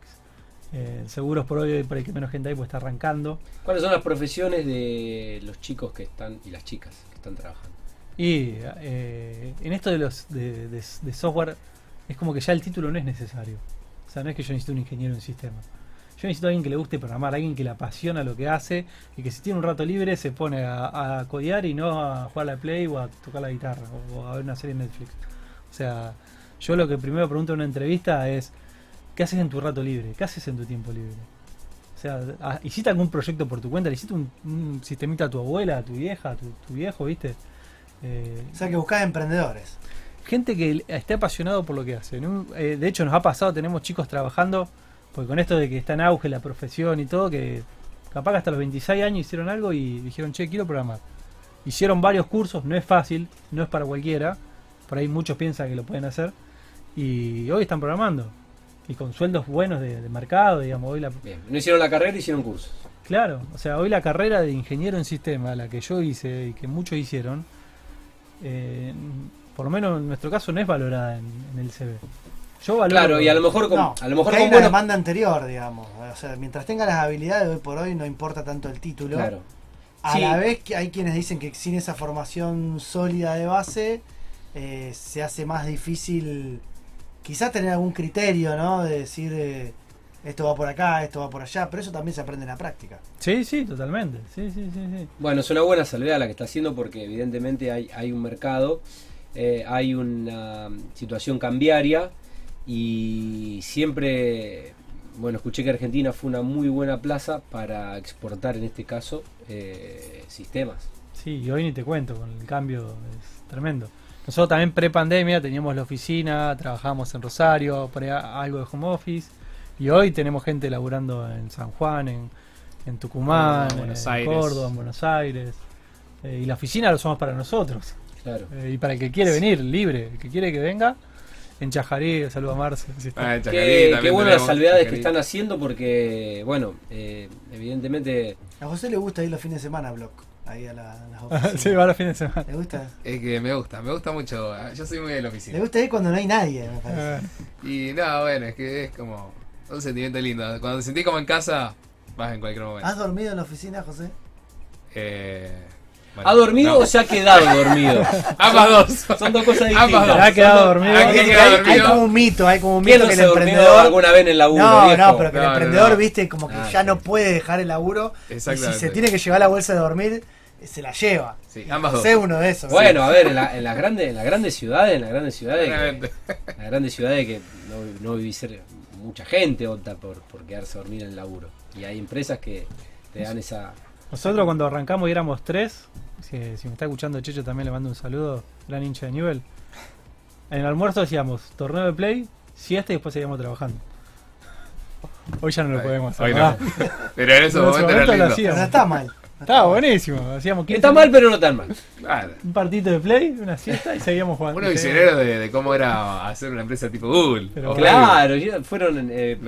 Eh, seguros por hoy, por ahí que menos gente hay, pues está arrancando. ¿Cuáles son las profesiones de los chicos que están y las chicas que están trabajando? Y eh, en esto de los de, de- de software es como que ya el título no es necesario. O sea, no es que yo necesito un ingeniero en sistema. Yo necesito a alguien que le guste programar, alguien que le apasiona lo que hace y que si tiene un rato libre se pone a, a codear y no a jugar a la play o a tocar la guitarra o a ver una serie en Netflix. O sea, yo lo que primero pregunto en una entrevista es ¿qué haces en tu rato libre? ¿Qué haces en tu tiempo libre? O sea, ah, ¿hiciste algún proyecto por tu cuenta? ¿Le hiciste un, un sistemita a tu abuela, a tu vieja, a tu, tu viejo, viste? Eh, O sea que buscás emprendedores. gente que esté apasionado por lo que hace. ¿no? Eh, de hecho, nos ha pasado, tenemos chicos trabajando, porque con esto de que está en auge la profesión y todo, que capaz que hasta los 26 años hicieron algo y dijeron, che, quiero programar. Hicieron varios cursos, no es fácil, no es para cualquiera, por ahí muchos piensan que lo pueden hacer, y hoy están programando. Y con sueldos buenos de, de mercado, digamos, hoy la, Bien, no hicieron la carrera, hicieron cursos. Claro, o sea, hoy la carrera de ingeniero en sistema, la que yo hice y que muchos hicieron, eh, por lo menos en nuestro caso no es valorada en, en el CV. Yo valoro. Claro, y a lo mejor con, No, a lo mejor hay con una buenos- demanda anterior, digamos. O sea, mientras tenga las habilidades hoy por hoy no importa tanto el título. Claro. A Sí. la vez que hay quienes dicen que sin esa formación sólida de base eh, se hace más difícil quizás tener algún criterio, ¿no? De decir eh, esto va por acá, esto va por allá, pero eso también se aprende en la práctica. Sí, sí, totalmente. Sí, sí, sí, sí. Bueno, es una buena salvedad la que está haciendo porque evidentemente hay, hay un mercado, eh, hay una situación cambiaria y siempre, bueno, escuché que Argentina fue una muy buena plaza para exportar en este caso eh, sistemas. Sí, y hoy ni te cuento, con el cambio es tremendo. Nosotros también pre-pandemia teníamos la oficina, trabajábamos en Rosario, por algo de home office, y hoy tenemos gente laburando en San Juan, en, en Tucumán, Córdoba, Buenos en Aires. Córdoba, en Buenos Aires. Eh, y la oficina lo somos para nosotros. Claro. Eh, y para el que quiere venir, libre. El que quiere que venga, en Chajarí, saludo a Marce. si está. Ah, en Chacarí Qué, también qué buenas las salvedades que están haciendo porque, bueno, eh, evidentemente A José le gusta ir los fines de semana a Block, ahí a, la- a las oficinas. sí, va a los fines de semana. ¿Le gusta? Es que me gusta, me gusta mucho. ah, Yo soy muy de la Le oficina. gusta ir cuando no hay nadie, me parece. Eh, Y no, bueno, es que es como un sentimiento lindo. Cuando te sentís como en casa, vas en cualquier momento. ¿Has dormido en la oficina, José? Eh, ¿ha dormido no. o se ha quedado dormido? Ambas dos. Son dos cosas Ambas distintas. dos. Ha quedado dormido. Hay, como un mito, hay como un ¿Quién mito no que el emprendedor. alguna vez en el laburo? No, viejo? no, pero que el No, emprendedor, no. viste, como que Ah, ya no puede dejar el laburo. Y si se tiene que llevar la bolsa de dormir, eh, se la lleva. Sí, ambas dos. Sé uno de esos. Bueno, a ver, en, la- en las grandes, en las grandes ciudades, en las grandes ciudades, que, en las grandes ciudades que no, no vivís mucha gente opta por, por quedarse a dormir en el laburo. Y hay empresas que te dan esa. Nosotros cuando arrancamos y éramos tres, si, si me está escuchando Checho también le mando un saludo, gran hincha de nivel. En el almuerzo decíamos torneo de play, siesta y después seguíamos trabajando. Hoy ya no lo podemos hacer. hoy no. Pero en ese En ese momento era lo lindo. Pero hacíamos. no está mal. Estaba buenísimo. Hacíamos 15 Está mal, pero no tan mal. Claro. un partito de play, una siesta y seguíamos jugando. Unos visionarios de, de cómo era hacer una empresa tipo Google. Pero Claro, fueron eh,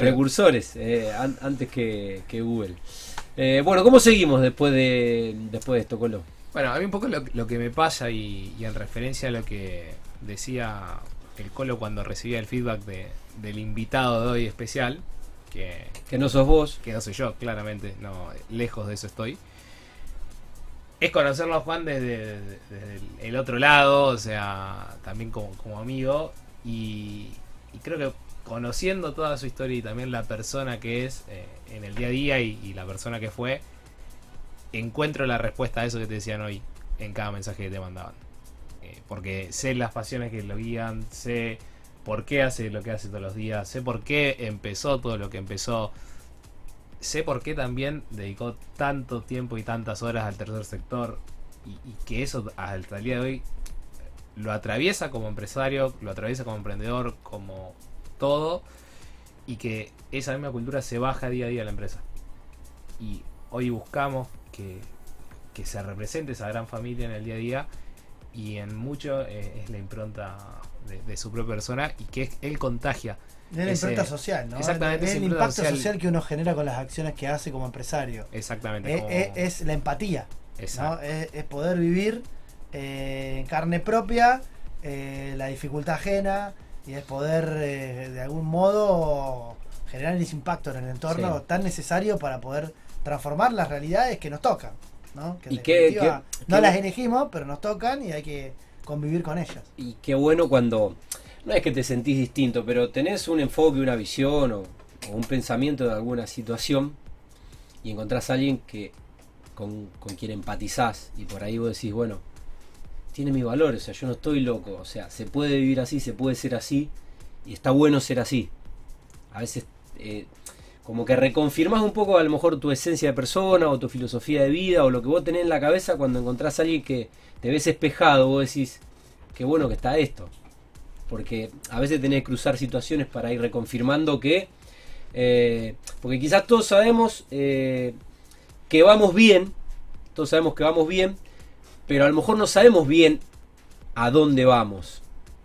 precursores eh, an- antes que, que Google. Eh, bueno, ¿cómo seguimos después de después de esto, Colo? Bueno, a mí un poco lo, lo que me pasa y, y en referencia a lo que decía el Colo cuando recibía el feedback de- del invitado de hoy especial, que, Que no sos vos. que no soy yo, claramente, no, lejos de eso estoy. Es conocerlo a Juan desde, desde el- el otro lado, o sea, también como, como amigo. Y, y creo que conociendo toda su historia y también la persona que es eh, en el día a día y, la persona que fue, encuentro la respuesta a eso que te decían hoy en cada mensaje que te mandaban. Eh, porque sé las pasiones que lo guían, sé por qué hace lo que hace todos los días, sé por qué empezó todo lo que empezó, sé por qué también dedicó tanto tiempo y tantas horas al tercer sector y, y que eso hasta el día de hoy lo atraviesa como empresario, lo atraviesa como emprendedor, como todo, y que esa misma cultura se baja día a día a la empresa. Y hoy buscamos que, que se represente esa gran familia en el día a día y en mucho eh, es la impronta de, de su propia persona y que es- él contagia. Es la impronta social, ¿no? exactamente, Es el impacto social. social. que uno genera con las acciones que hace como empresario. Exactamente. Es, como- es- es la empatía, ¿no? exacto. Es, es poder vivir eh, en carne propia eh, la dificultad ajena y es poder eh, de algún modo generar ese impacto en el entorno Sí. tan necesario para poder transformar las realidades que nos tocan. ¿no? Que en Y qué- no qué- las elegimos, pero nos tocan y hay que convivir con ellas. Y qué bueno cuando, no es que te sentís distinto, pero tenés un enfoque, una visión o, o un pensamiento de alguna situación y encontrás a alguien que con, con quien empatizás y por ahí vos decís, bueno, tiene mis valores, o sea, yo no estoy loco, o sea, se puede vivir así, se puede ser así y está bueno ser así. A veces eh, como que reconfirmás un poco a lo mejor tu esencia de persona o tu filosofía de vida o lo que vos tenés en la cabeza cuando encontrás a alguien que te ves espejado, vos decís, qué bueno que está esto. Porque a veces tenés que cruzar situaciones para ir reconfirmando que... eh, porque quizás todos sabemos eh, que vamos bien, todos sabemos que vamos bien, pero a lo mejor no sabemos bien a dónde vamos.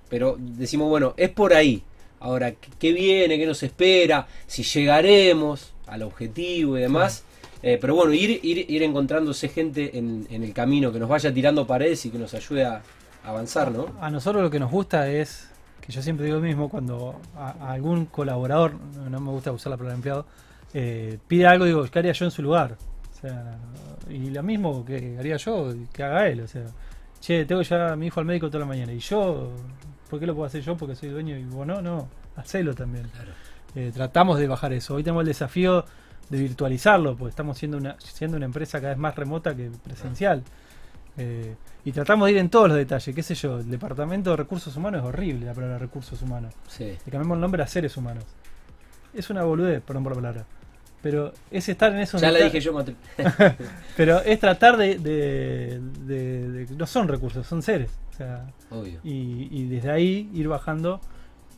Pero decimos, bueno, es por ahí. Ahora, ¿qué, viene? ¿Qué nos espera? Si llegaremos al objetivo y demás. Eh, pero bueno, ir, ir, ir encontrándose gente en, en el camino que nos vaya tirando paredes y que nos ayude a avanzar, ¿no? A nosotros lo que nos gusta es, que yo siempre digo lo mismo, cuando a, a algún colaborador, no, no me gusta usar la palabra empleado, eh, pide algo, digo, ¿qué haría yo en su lugar? O sea, y lo mismo que haría yo, que haga él. O sea, che, tengo llevar a mi hijo al médico toda la mañana. Y yo, ¿por qué lo puedo hacer yo? Porque soy dueño y vos no, no, hacelo también. Eh, tratamos de bajar eso. Hoy tenemos el desafío de virtualizarlo, porque estamos siendo una, siendo una empresa cada vez más remota que presencial. Eh, y tratamos de ir en todos los detalles, qué sé yo, el departamento de recursos humanos es horrible la palabra recursos humanos. Sí. Le cambiamos el nombre a seres humanos. Es una boludez, perdón por la palabra. Pero es estar en esos Ya la dije yo, Mateo. Pero es tratar de, de- de- de- No son recursos, son seres. O sea, Obvio. y, y desde ahí ir bajando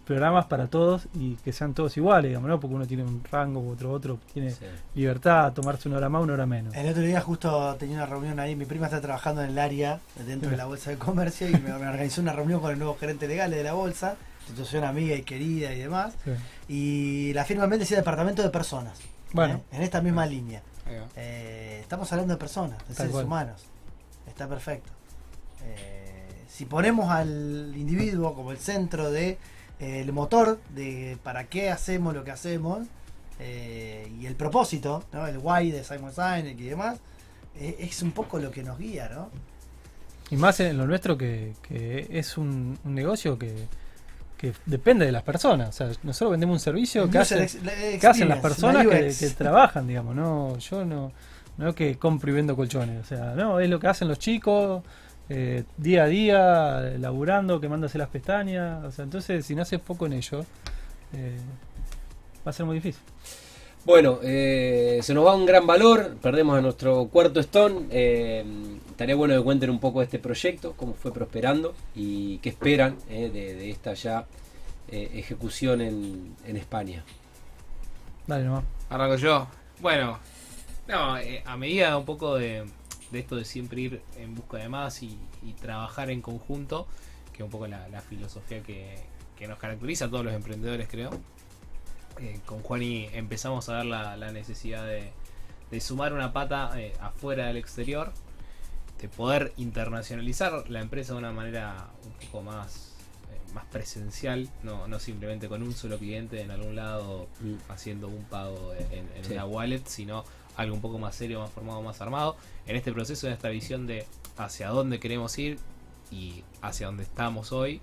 programas para todos y que sean todos iguales, digamos, ¿no? Porque uno tiene un rango, otro otro tiene Sí. libertad, tomarse una hora más, una hora menos. El otro día justo tenía una reunión ahí, mi prima está trabajando en el área dentro de la bolsa de comercio y me, me organizó una reunión con el nuevo gerente legal de la bolsa, institución amiga y querida y demás, Sí. y la firma decía departamento de personas, Bueno. ¿eh? en esta misma línea. Eh, estamos hablando de personas, de Tal seres cual. humanos, está perfecto. Eh, si ponemos al individuo como el centro de eh, el motor de para qué hacemos lo que hacemos y el propósito, ¿no? el why de Simon Sinek y demás, es un poco lo que nos guía, ¿no? Y más en lo nuestro que, que es un, un negocio que, que depende de las personas. O sea, nosotros vendemos un servicio que, user hace- ex- la que hacen las personas la que, UX. que trabajan, digamos. No, yo no, no que compro y vendo colchones. O sea, no, es lo que hacen los chicos eh, día a día, laburando, quemándose las pestañas. O sea, entonces si no haces poco en ello, eh, va a ser muy difícil. Bueno, eh, se nos va un gran valor, perdemos a nuestro cuarto Stone. Eh, estaría bueno que cuenten un poco de este proyecto, cómo fue prosperando y qué esperan eh, de, de esta ya eh, ejecución en, en España. Dale nomás. Arranco yo. Bueno, no, eh, a medida un poco de, de esto de siempre ir en busca de más y, y trabajar en conjunto, que es un poco la, la filosofía que, que nos caracteriza a todos los emprendedores, creo. Eh, con Juani empezamos a ver la, la necesidad de, de sumar una pata eh, afuera del exterior, de poder internacionalizar la empresa de una manera un poco más, eh, más presencial, no, no simplemente con un solo cliente en algún lado Mm. haciendo un pago en, en Sí. una wallet, sino algo un poco más serio, más formado, más armado. En este proceso de esta visión de hacia dónde queremos ir y hacia dónde estamos hoy.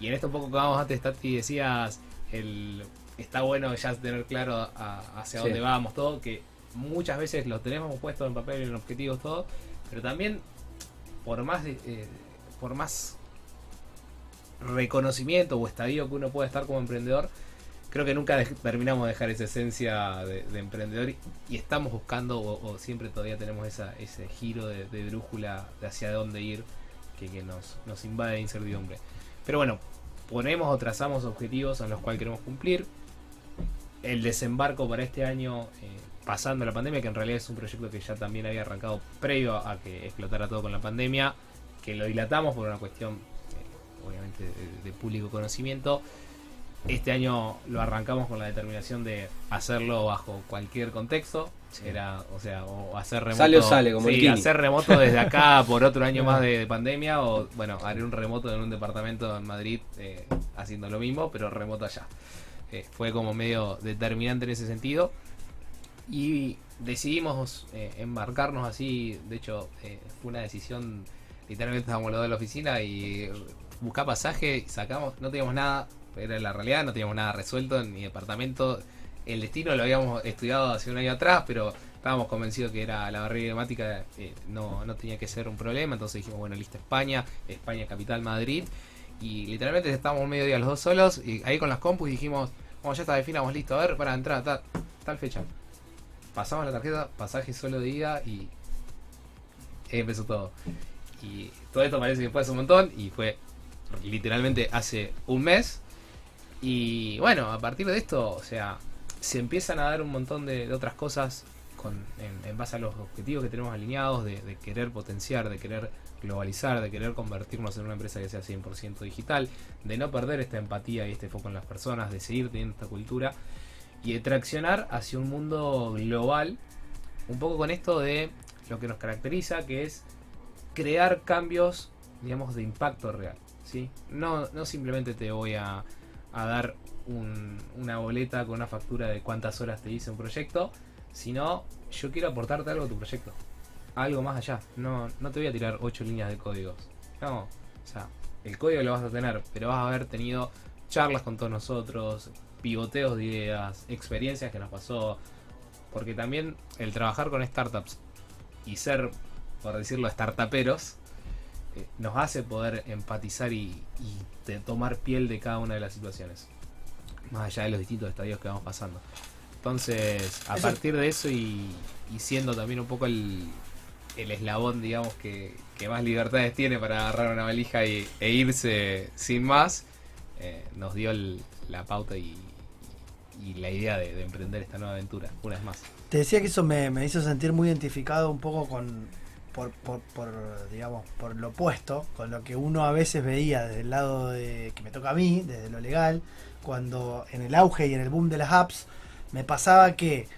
Y en esto un poco que vamos antes, Tati, decías, el, está bueno ya tener claro a- hacia Sí. dónde vamos, todo, que muchas veces lo tenemos puesto en papel, en objetivos, todo, pero también por más, eh, por más reconocimiento o estadio que uno pueda estar como emprendedor, creo que nunca terminamos de dejar esa esencia de, de emprendedor y, estamos buscando o, siempre todavía tenemos esa, ese giro de, brújula de hacia dónde ir que, que nos, nos invade de incertidumbre. Pero bueno, ponemos o trazamos objetivos en los cuales queremos cumplir. El desembarco para este año, eh, pasando la pandemia, que en realidad es un proyecto que ya también había arrancado previo a que explotara todo con la pandemia, que lo dilatamos por una cuestión, eh, obviamente, de, de público conocimiento. Este año lo arrancamos con la determinación de hacerlo bajo cualquier contexto. Era, o sea, o hacer remoto. Sale o sale, como sí, hacer remoto desde acá por otro año más de, de pandemia. O bueno, haré un remoto en un departamento en Madrid eh, haciendo lo mismo, pero remoto allá. eh, fue como medio determinante en ese sentido. Y decidimos eh, embarcarnos así, de hecho eh, fue una decisión, literalmente estábamos los dos en la oficina y buscar pasaje, sacamos, no teníamos nada, era la realidad, no teníamos nada resuelto, ni departamento, el destino lo habíamos estudiado hace un año atrás, pero estábamos convencidos que era la barrera idiomática, eh, no, no tenía que ser un problema, entonces dijimos, bueno, lista España, España capital Madrid, y literalmente estábamos medio día los dos solos, y ahí con las compus dijimos, bueno, ya está, definamos, listo, a ver, para entrar, tal, tal fecha. Pasamos la tarjeta, pasaje solo de ida y ahí empezó todo. Y todo esto parece que fue hace un montón y fue literalmente hace un mes. Y bueno, a partir de esto, o sea, se empiezan a dar un montón de, otras cosas con, en, en base a los objetivos que tenemos alineados, de, de querer potenciar, de querer globalizar, de querer convertirnos en una empresa que sea 100% digital, de no perder esta empatía y este foco en las personas, de seguir teniendo esta cultura y de traccionar hacia un mundo global, un poco con esto de lo que nos caracteriza, que es crear cambios, digamos, de impacto real. ¿sí? No, no simplemente te voy a, a dar un- una boleta con una factura de cuántas horas te hice un proyecto, sino yo quiero aportarte algo a tu proyecto. Algo más allá. No, no te voy a tirar ocho líneas de códigos. No. O sea, el código lo vas a tener, pero vas a haber tenido charlas con todos nosotros, pivoteos de ideas, experiencias que nos pasó. Porque también el trabajar con startups y ser, por decirlo, startuperos, eh, nos hace poder empatizar y, y de tomar piel de cada una de las situaciones. Más allá de los distintos estadios que vamos pasando. Entonces, a Eso- partir de eso y, y siendo también un poco el, el eslabón, digamos, que, que más libertades tiene para agarrar una valija y, e irse sin más, eh, nos dio el- la pauta y, y la idea de, de emprender esta nueva aventura, una vez más. Te decía que eso me, me hizo sentir muy identificado un poco con, por, por, por, digamos, por lo opuesto, con lo que uno a veces veía desde el lado de, que me toca a mí, desde lo legal, cuando en el auge y en el boom de las apps, me pasaba que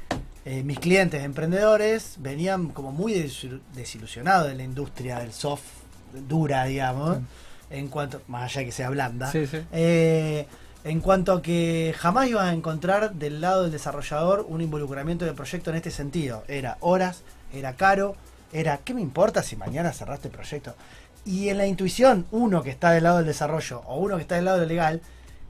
eh, mis clientes emprendedores venían como muy desilu- desilusionados de la industria del soft dura, digamos, en cuanto, más allá de que sea blanda, Sí, sí. eh, en cuanto a que jamás ibas a encontrar del lado del desarrollador un involucramiento del proyecto en este sentido. Era horas, era caro, era ¿qué me importa si mañana cerraste el proyecto? Y en la intuición, uno que está del lado del desarrollo o uno que está del lado del legal,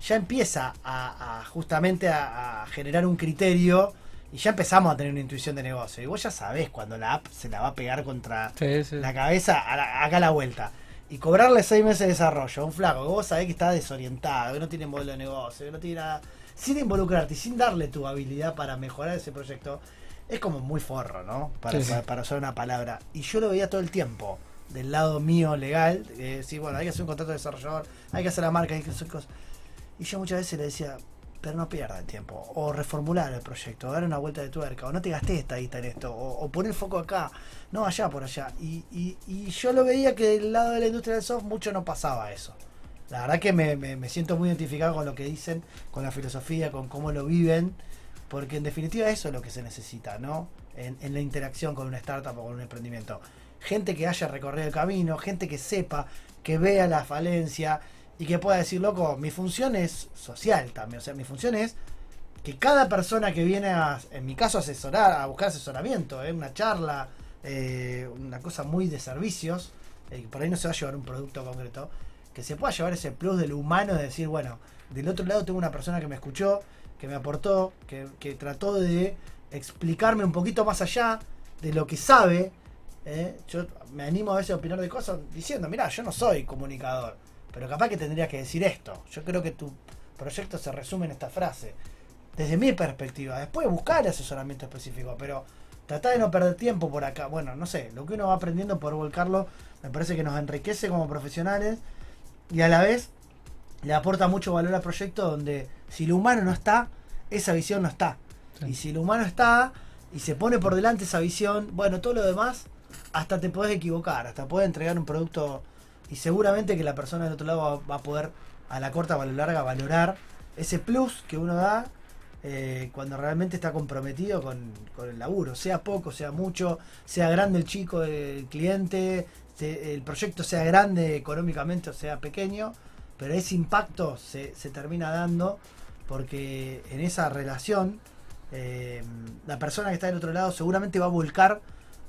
ya empieza a, a justamente a, a generar un criterio y ya empezamos a tener una intuición de negocio. Y vos ya sabés cuando la app se la va a pegar contra Sí, sí. la cabeza, a la- acá a la vuelta. Y cobrarle seis meses de desarrollo a un flaco que vos sabés que está desorientado, que no tiene modelo de negocio, que no tiene nada, sin involucrarte y sin darle tu habilidad para mejorar ese proyecto, es como muy forro, ¿no? Para, Sí, sí. para, para usar una palabra. Y yo lo veía todo el tiempo, del lado mío legal, de decir, bueno, hay que hacer un contrato de desarrollador, hay que hacer la marca, hay que hacer cosas. Y yo muchas veces le decía, pero no pierda el tiempo, o reformular el proyecto, o dar una vuelta de tuerca, o no te gastes esta guita en esto, o, o poner foco acá, no allá por allá. Y, y, y yo lo veía que del lado de la industria del soft mucho no pasaba eso. La verdad que me, me- siento muy identificado con lo que dicen, con la filosofía, con cómo lo viven, porque en definitiva eso es lo que se necesita, ¿no? En, en la interacción con una startup o con un emprendimiento. Gente que haya recorrido el camino, gente que sepa, que vea la falencia y que pueda decir, loco, mi función es social también, o sea, mi función es que cada persona que viene a, en mi caso, a asesorar, a buscar asesoramiento, ¿eh? una charla, eh, una cosa muy de servicios, eh, por ahí no se va a llevar un producto concreto, que se pueda llevar ese plus del humano de decir, bueno, del otro lado tengo una persona que me escuchó, que me aportó, que, que trató de explicarme un poquito más allá de lo que sabe. ¿eh? Yo me animo a veces a opinar de cosas diciendo, mira, yo no soy comunicador, pero capaz que tendrías que decir esto. Yo creo que tu proyecto se resume en esta frase. Desde mi perspectiva, después buscar asesoramiento específico, pero tratar de no perder tiempo por acá. Bueno, no sé, lo que uno va aprendiendo por volcarlo me parece que nos enriquece como profesionales y a la vez le aporta mucho valor al proyecto donde si lo humano no está, esa visión no está. Sí. Y si lo humano está y se pone por delante esa visión, bueno, todo lo demás, hasta te podés equivocar, hasta puedes entregar un producto y seguramente que la persona del otro lado va, va a poder a la corta o a la larga valorar ese plus que uno da eh, cuando realmente está comprometido con, el laburo, sea poco, sea mucho, sea grande el chico, el cliente, el proyecto sea grande económicamente o sea pequeño, pero ese impacto se, termina dando porque en esa relación eh, la persona que está del otro lado seguramente va a volcar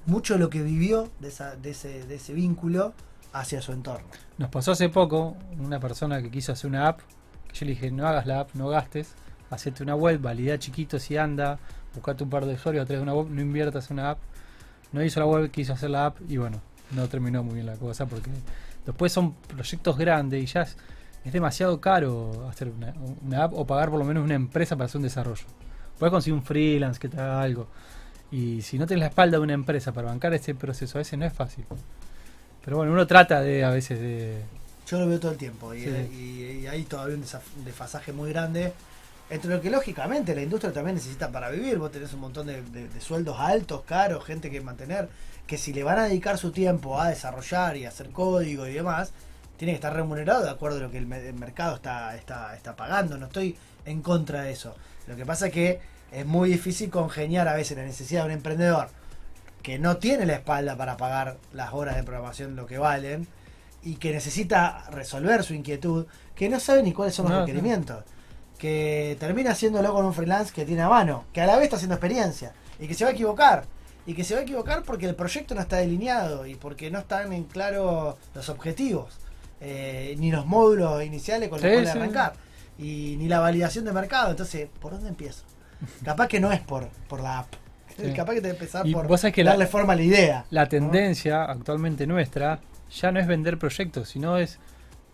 mucho de lo que vivió de, ese, vínculo hacia su entorno. Nos pasó hace poco una persona que quiso hacer una app, yo le dije, no hagas la app, no gastes, hacete una web, valida chiquito si anda, buscate un par de usuarios a través de una web, no inviertas en una app. No hizo la web, quiso hacer la app y bueno, no terminó muy bien la cosa porque después son proyectos grandes y ya es, es demasiado caro hacer una, una app o pagar por lo menos una empresa para hacer un desarrollo. Puedes conseguir un freelance que te haga algo. Y si no tienes la espalda de una empresa para bancar este proceso, a veces no es fácil. Pero bueno, uno trata de a veces de, Yo lo veo todo el tiempo y, Sí. y- y hay todavía un desfasaje muy grande entre lo que lógicamente la industria también necesita para vivir. Vos tenés un montón de, de- de sueldos altos, caros, gente que mantener, que si le van a dedicar su tiempo a desarrollar y a hacer código y demás, tiene que estar remunerado de acuerdo a lo que el, me- el mercado está, está, está pagando. No estoy en contra de eso. Lo que pasa es que es muy difícil congeniar a veces la necesidad de un emprendedor que no tiene la espalda para pagar las horas de programación lo que valen y que necesita resolver su inquietud, que no sabe ni cuáles son los No, requerimientos, que termina haciéndolo con un freelance que tiene a mano, que a la vez está haciendo experiencia y que se va a equivocar. Y que se va a equivocar porque el proyecto no está delineado y porque no están en claro los objetivos, eh, ni los módulos iniciales con los Sí, cuales sí. arrancar, y ni la validación de mercado. Entonces, ¿por dónde empiezo? Capaz que no es por, por la app. Sí. Capaz que te empezar Y por vos sabés que la- darle forma a la idea. La ¿no? tendencia actualmente nuestra ya no es vender proyectos, sino es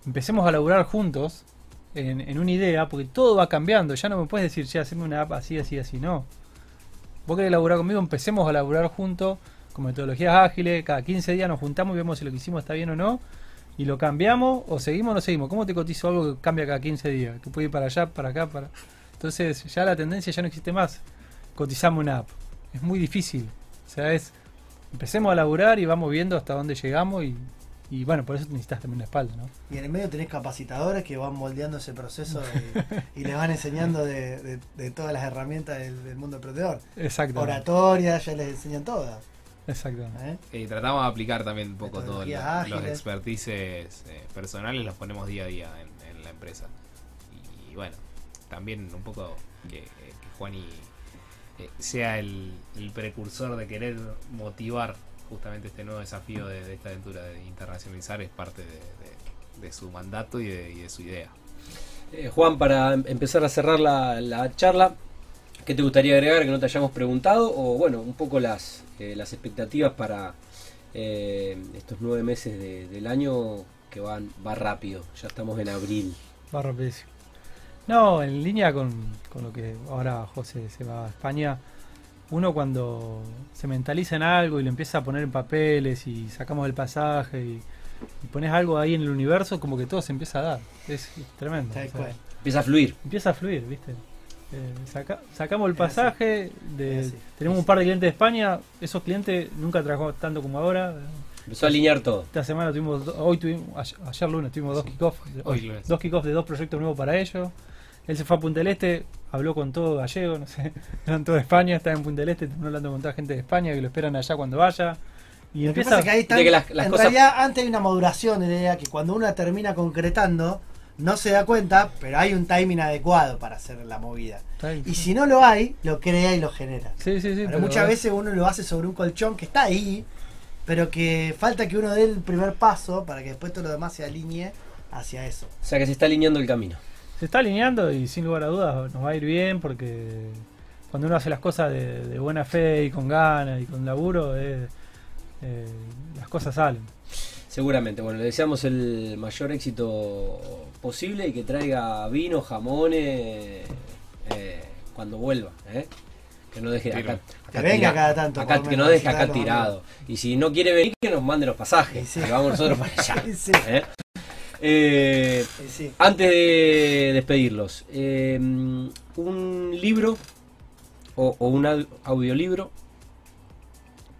empecemos a laburar juntos en, una idea, porque todo va cambiando. Ya no me puedes decir, che, haceme una app así, así, así. No. Vos querés laburar conmigo, empecemos a laburar juntos con metodologías ágiles. Cada 15 días nos juntamos y vemos si lo que hicimos está bien o no. Y lo cambiamos o seguimos o no seguimos. ¿Cómo te cotizo algo que cambia cada 15 días? Que puede ir para allá, para acá, para. Entonces ya la tendencia ya no existe más. Cotizamos una app. Es muy difícil. O sea, es empecemos a laburar y vamos viendo hasta dónde llegamos y, y bueno, por eso necesitas también una espalda, ¿no? Y en el medio tenés capacitadores que van moldeando ese proceso y, y les van enseñando de, de- de todas las herramientas del, del mundo emprendedor. Exacto. Oratoria, ya les enseñan todas. Exacto. ¿eh? Y tratamos de aplicar también un poco todos los, Metodologías los expertices eh, personales, los ponemos día a día en, en la empresa. Y, bueno, también un poco que, eh, que Juani eh, sea el, el precursor de querer motivar justamente este nuevo desafío de, de esta aventura de internacionalizar es parte de, de- de su mandato y de, y de su idea. Eh, Juan, para em- empezar a cerrar la, la charla, ¿qué te gustaría agregar que no te hayamos preguntado? O bueno, un poco las, eh, las expectativas para eh, estos nueve meses de- del año que van va rápido. Ya estamos en abril. Va rapidísimo. No, en línea con, con lo que ahora José se va a España, uno cuando se mentaliza en algo y lo empieza a poner en papeles y sacamos el pasaje y, y pones algo ahí en el universo, como que todo se empieza a dar. Es tremendo. O sea. Empieza a fluir. empieza a fluir, ¿viste? Eh, saca- sacamos el pasaje, de, tenemos un par de clientes de España, esos clientes nunca trabajamos tanto como ahora. Empezó a alinear todo. Esta semana tuvimos, hoy tuvimos, ayer, ayer lunes tuvimos dos kickoffs, Hoy lunes. dos kickoffs de dos proyectos nuevos para ellos. Él se fue a Punta del Este, habló con todo gallego, no sé, eran todo de España, estaba en Punta del Este, terminó hablando con toda gente de España que lo esperan allá cuando vaya. Y Lo que empieza, pasa es que ahí están- Viste que las- las en cosas- realidad antes hay una maduración de la idea que cuando uno termina concretando no se da cuenta, pero hay un timing adecuado para hacer la movida. Está. Y si no lo hay, lo crea y lo genera. Sí, sí, sí. pero, muchas veces uno lo hace sobre un colchón que está ahí, pero que falta que uno dé el primer paso para que después todo lo demás se alinee hacia eso. O sea que se está alineando el camino. Se está alineando y sin lugar a dudas nos va a ir bien porque cuando uno hace las cosas de, de buena fe y con ganas y con laburo, eh, eh, las cosas salen. Seguramente. Bueno, le deseamos el mayor éxito posible y que traiga vino, jamones eh, cuando vuelva. ¿eh? Que no deje Firme. acá, Que acá venga cada tanto, acá- que no deje acá tirado. Y si no quiere venir, que nos mande los pasajes. Sí, sí. Y vamos nosotros para allá. Sí, ¿eh? Sí, antes de despedirlos, eh, un libro o, o un au- audiolibro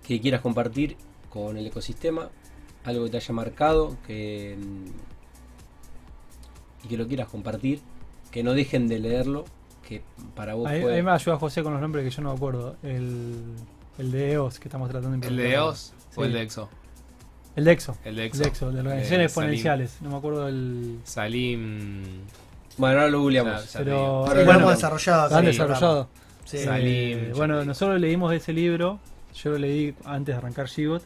que quieras compartir con el ecosistema, algo que te haya marcado, que mm, y que lo quieras compartir, que no dejen de leerlo, que para vos Ahí, fue ahí me ayuda José con los nombres que yo no me acuerdo. El, el de EOS que estamos tratando de ¿El de. EOS o el de EXO? El de EXO. El de El EXO. de De organizaciones Salim. exponenciales. No me acuerdo el. Salim. Bueno, ahora lo googleamos. Ya- ya te Pero- lo bueno, hemos desarrollado. Lo han desarrollado. Sí. Eh, Salim, bueno, nosotros leímos ese libro, yo lo leí antes de arrancar Gibot.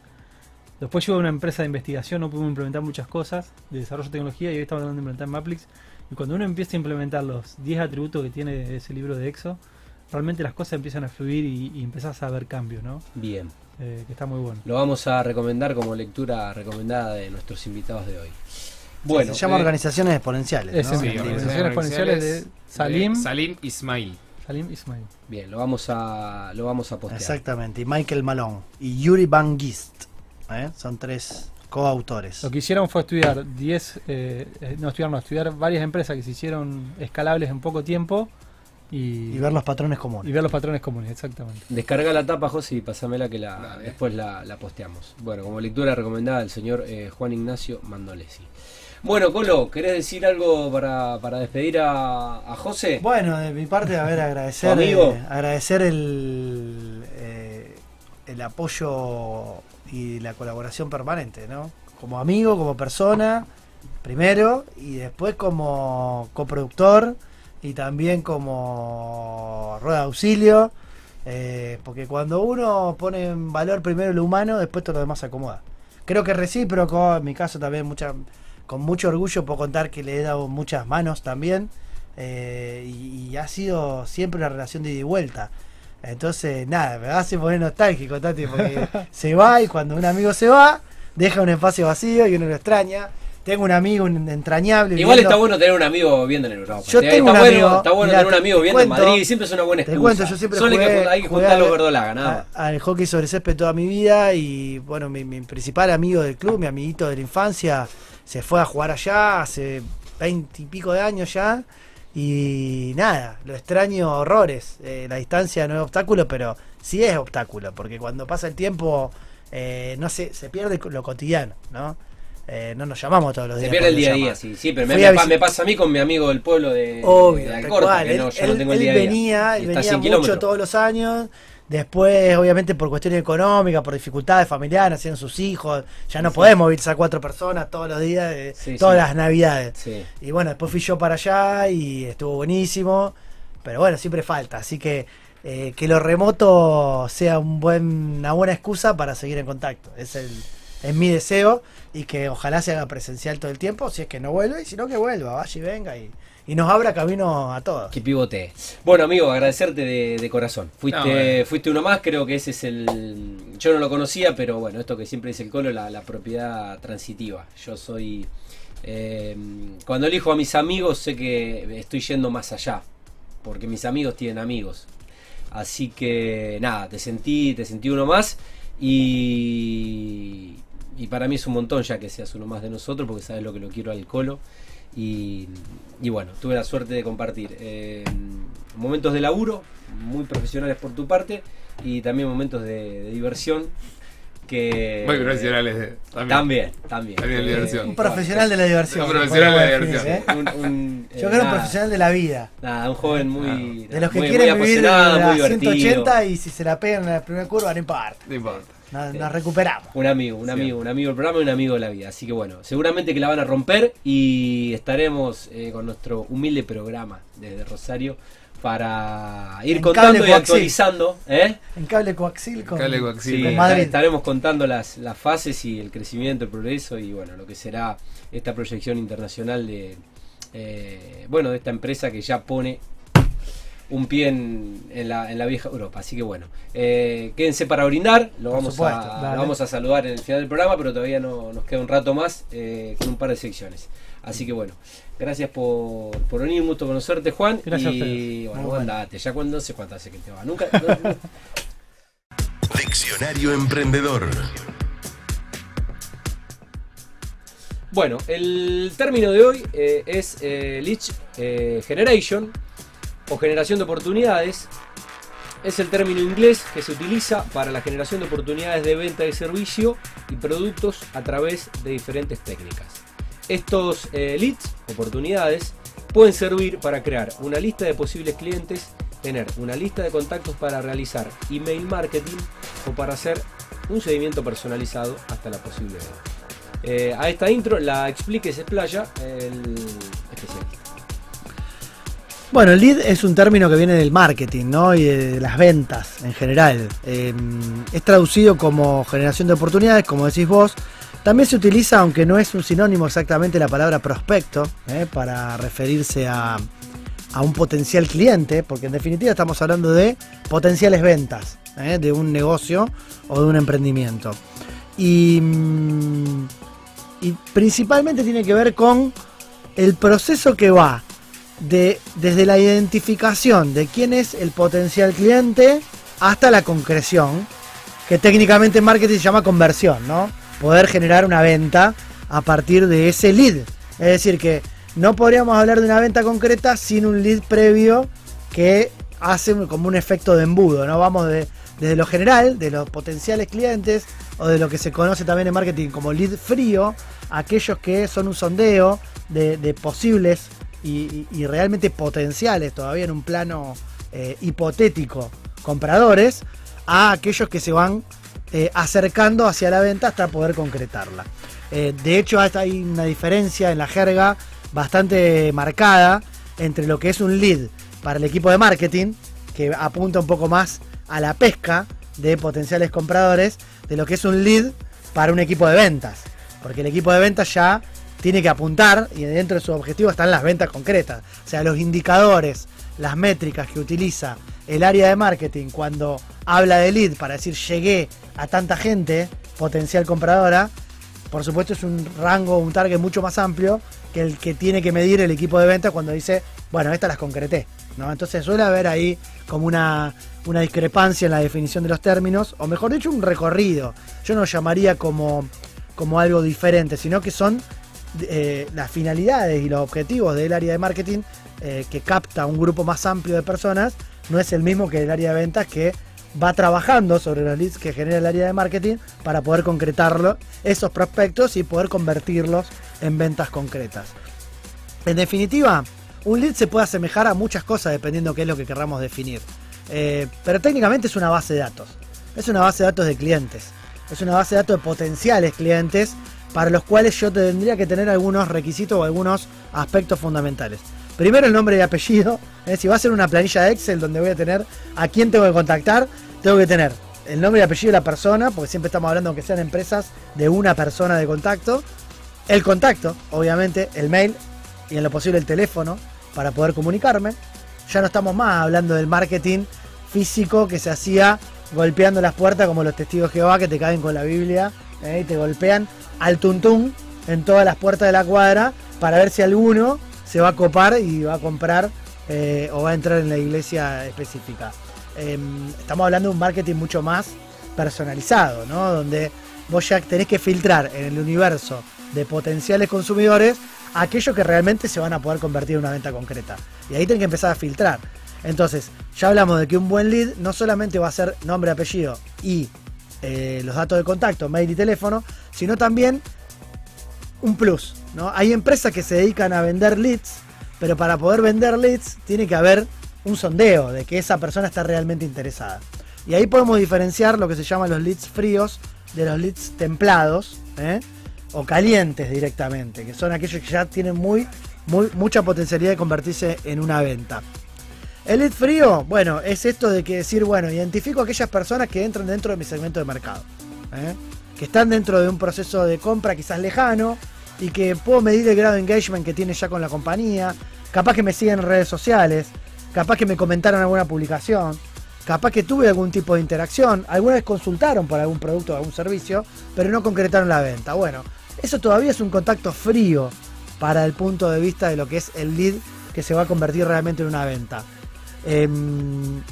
Después yo a una empresa de investigación, no pudimos implementar muchas cosas de desarrollo de tecnología y hoy estamos hablando de implementar Maplix. Y cuando uno empieza a implementar los 10 atributos que tiene ese libro de EXO, realmente las cosas empiezan a fluir y, y empezás a ver cambios, ¿no? Bien. Eh, que está muy bueno. Lo vamos a recomendar como lectura recomendada de nuestros invitados de hoy. Bueno, se llama eh, Organizaciones Exponenciales. ¿no? sí, libro. Organizaciones Exponenciales de Salim. Salim Ismail. Salim Ismail. bien, lo vamos a lo vamos a postear. Exactamente. Y Michael Malone y Yuri Van Gist. ¿eh? Son tres coautores. Lo que hicieron fue estudiar 10, eh, eh, no estudiar, no, estudiar varias empresas que se hicieron escalables en poco tiempo y, Y ver los patrones y comunes. ver los patrones comunes, exactamente. Descarga la tapa, José, y pasámela que la, después la, la posteamos. Bueno, como lectura recomendada del señor eh, Juan Ignacio Mandolesi. Bueno, Colo, ¿querés decir algo para, para despedir a, a José? Bueno, de mi parte, a ver, agradecer, ¿Tu amigo? eh, agradecer el, eh, el apoyo y la colaboración permanente, ¿no? Como amigo, como persona, primero, y después como coproductor y también como rueda de auxilio, eh, porque cuando uno pone en valor primero lo humano, después todo lo demás se acomoda. Creo que recíproco, en mi caso también mucha, con mucho orgullo puedo contar que le he dado muchas manos también, eh, y, y ha sido siempre una relación de ida y vuelta. Entonces, nada, me hace poner nostálgico, Tati, porque se va y cuando un amigo se va, deja un espacio vacío y uno lo extraña. Tengo un amigo entrañable. Igual viviendo- está bueno tener un amigo viviendo en Europa. Yo Está- tengo está un bueno, amigo, está bueno mirá, tener un te- amigo te viviendo en cuento- Madrid, siempre es una buena Te excusa. cuento, yo siempre Solo hay que, jugué- hay que juntar a- los verdolagas, nada más. a- al hockey sobre césped toda mi vida y bueno, mi, mi principal amigo del club, mi amiguito de la infancia, se fue a jugar allá hace veinte y pico de años ya y nada, lo extraño horrores. Eh, la distancia no es obstáculo, pero sí es obstáculo, porque cuando pasa el tiempo, eh, no sé, se pierde lo cotidiano, ¿no? Eh, no nos llamamos todos los Se días. pierde el día a día, sí, sí, pero me, pa- pasa a mí con mi amigo del pueblo de, Obvio, de Alcorta, que Él, no, yo no él- tengo el él día a día. venía, él venía 100 mucho kilómetros. todos los años. Después, obviamente, por cuestiones económicas, por dificultades familiares, nacieron sus hijos. Ya no podemos irse a cuatro personas todos los días, Sí, todas sí. las navidades. Y bueno, después fui yo para allá y estuvo buenísimo. Pero bueno, siempre falta. Así que eh, que lo remoto sea un buen, una buena excusa para seguir en contacto. Es, el, es mi deseo. Y que ojalá se haga presencial todo el tiempo. Si es que no vuelve, y si no que vuelva, vaya y venga. Y, y nos abra camino a todos. Que pivote. Bueno, amigo, agradecerte de, de corazón. Fuiste, No, bueno. fuiste uno más, creo que ese es el. Yo no lo conocía, pero bueno, esto que siempre dice el colo, la, la propiedad transitiva. Yo soy. eh, cuando elijo a mis amigos, sé que estoy yendo más allá. Porque mis amigos tienen amigos. Así que nada, te sentí, te sentí uno más. Y, y para mí es un montón ya que seas uno más de nosotros, porque sabes lo que lo quiero al colo. Y, y bueno, tuve la suerte de compartir eh, momentos de laburo, muy profesionales por tu parte, y también momentos de, de diversión que... Muy profesionales. eh, También. También, también. También diversión. Un profesional de la diversión. Un profesional de la diversión. ¿eh? Un- un, Yo eh, creo un nada, profesional de la vida. nada, un joven muy... De los que muy, quieren muy vivir de apasionado, muy la divertido. 180 y si se la pegan en la primera curva, no importa. No importa. Nos, nos recuperamos. Un amigo, un Sí. amigo, un amigo del programa y un amigo de la vida. Así que bueno, seguramente que la van a romper y estaremos eh, con nuestro humilde programa desde Rosario para ir En contando y coaxil. actualizando. ¿eh? En cable coaxil con, Cable coaxil. Sí, con esta- Madrid. estaremos contando las, las fases y el crecimiento, el progreso y bueno, lo que será esta proyección internacional de eh, bueno, de esta empresa que ya pone un pie en, en la, en la vieja Europa. Así que bueno, eh, quédense para brindar, lo vamos, supuesto, a, lo vamos a saludar en el final del programa, pero todavía no, nos queda un rato más eh, con un par de secciones. Así que bueno, gracias por, por venir, un gusto conocerte Juan. Gracias a y ustedes. bueno, andate, ya cuando no sé cuánto hace que te va. Nunca. no- Diccionario Emprendedor. Bueno, el término de hoy eh, es eh, eh, Generation o generación de oportunidades. Es el término inglés que se utiliza para la generación de oportunidades de venta de servicio y productos a través de diferentes técnicas. Estos eh, leads, oportunidades, pueden servir para crear una lista de posibles clientes, tener una lista de contactos para realizar email marketing o para hacer un seguimiento personalizado hasta la posible. Eh, a esta intro la explique se explaya el especialista. Bueno, el lead es un término que viene del marketing, ¿no? Y de las ventas en general. Eh, es traducido como generación de oportunidades, como decís vos. También se utiliza, aunque no es un sinónimo exactamente, la palabra prospecto, ¿eh? para referirse a, a un potencial cliente, porque en definitiva estamos hablando de potenciales ventas, ¿eh? de un negocio o de un emprendimiento. Y, mm, y principalmente tiene que ver con el proceso que va de, desde la identificación de quién es el potencial cliente hasta la concreción, que técnicamente en marketing se llama conversión, ¿no? Poder generar una venta a partir de ese lead. Es decir, que no podríamos hablar de una venta concreta sin un lead previo que hace como un efecto de embudo, ¿no? Vamos de, desde lo general, de los potenciales clientes, o de lo que se conoce también en marketing como lead frío, aquellos que son un sondeo de, de posibles y, realmente potenciales, todavía en un plano eh, hipotético, compradores, a aquellos que se van eh, acercando hacia la venta hasta poder concretarla. Eh, de hecho, hay una diferencia en la jerga bastante marcada entre lo que es un lead para el equipo de marketing, que apunta un poco más a la pesca de potenciales compradores, de lo que es un lead para un equipo de ventas. Porque el equipo de ventas ya tiene que apuntar y dentro de su objetivo están las ventas concretas. O sea, los indicadores, las métricas que utiliza el área de marketing cuando habla de lead para decir llegué a tanta gente potencial compradora, por supuesto es un rango, un target mucho más amplio que el que tiene que medir el equipo de ventas cuando dice, bueno, estas las concreté. ¿no? Entonces suele haber ahí como una, una discrepancia en la definición de los términos, o mejor dicho, un recorrido. Yo no llamaría como, como algo diferente, sino que son eh, las finalidades y los objetivos del área de marketing eh, que capta un grupo más amplio de personas no es el mismo que el área de ventas que va trabajando sobre los leads que genera el área de marketing para poder concretarlo, esos prospectos y poder convertirlos en ventas concretas. En definitiva, un lead se puede asemejar a muchas cosas dependiendo qué es lo que querramos definir. Eh, pero técnicamente es una base de datos. Es una base de datos de clientes. Es una base de datos de potenciales clientes para los cuales yo tendría que tener algunos requisitos o algunos aspectos fundamentales. Primero el nombre y apellido. ¿eh? Si va a ser una planilla de Excel donde voy a tener a quién tengo que contactar, tengo que tener el nombre y apellido de la persona, porque siempre estamos hablando que sean empresas de una persona de contacto. El contacto, obviamente, el mail y en lo posible el teléfono para poder comunicarme. Ya no estamos más hablando del marketing físico que se hacía golpeando las puertas como los testigos de Jehová que te caen con la Biblia ¿eh? y te golpean al tuntún en todas las puertas de la cuadra para ver si alguno se va a copar y va a comprar eh, o va a entrar en la iglesia específica. Em, estamos hablando de un marketing mucho más personalizado, ¿no? Donde vos ya tenés que filtrar en el universo de potenciales consumidores aquellos que realmente se van a poder convertir en una venta concreta. Y ahí tenés que empezar a filtrar. Entonces, ya hablamos de que un buen lead no solamente va a ser nombre, apellido y eh, los datos de contacto, mail y teléfono, sino también un plus. ¿no? Hay empresas que se dedican a vender leads, pero para poder vender leads tiene que haber un sondeo de que esa persona está realmente interesada. Y ahí podemos diferenciar lo que se llaman los leads fríos de los leads templados ¿eh? o calientes directamente, que son aquellos que ya tienen muy, muy, mucha potencialidad de convertirse en una venta. El lead frío, bueno, es esto de que decir, bueno, identifico aquellas personas que entran dentro de mi segmento de mercado. ¿eh? Que están dentro de un proceso de compra quizás lejano y que puedo medir el grado de engagement que tiene ya con la compañía. Capaz que me siguen en redes sociales, capaz que me comentaron alguna publicación, capaz que tuve algún tipo de interacción, alguna vez consultaron por algún producto o algún servicio, pero no concretaron la venta. Bueno, eso todavía es un contacto frío para el punto de vista de lo que es el lead que se va a convertir realmente en una venta. Em,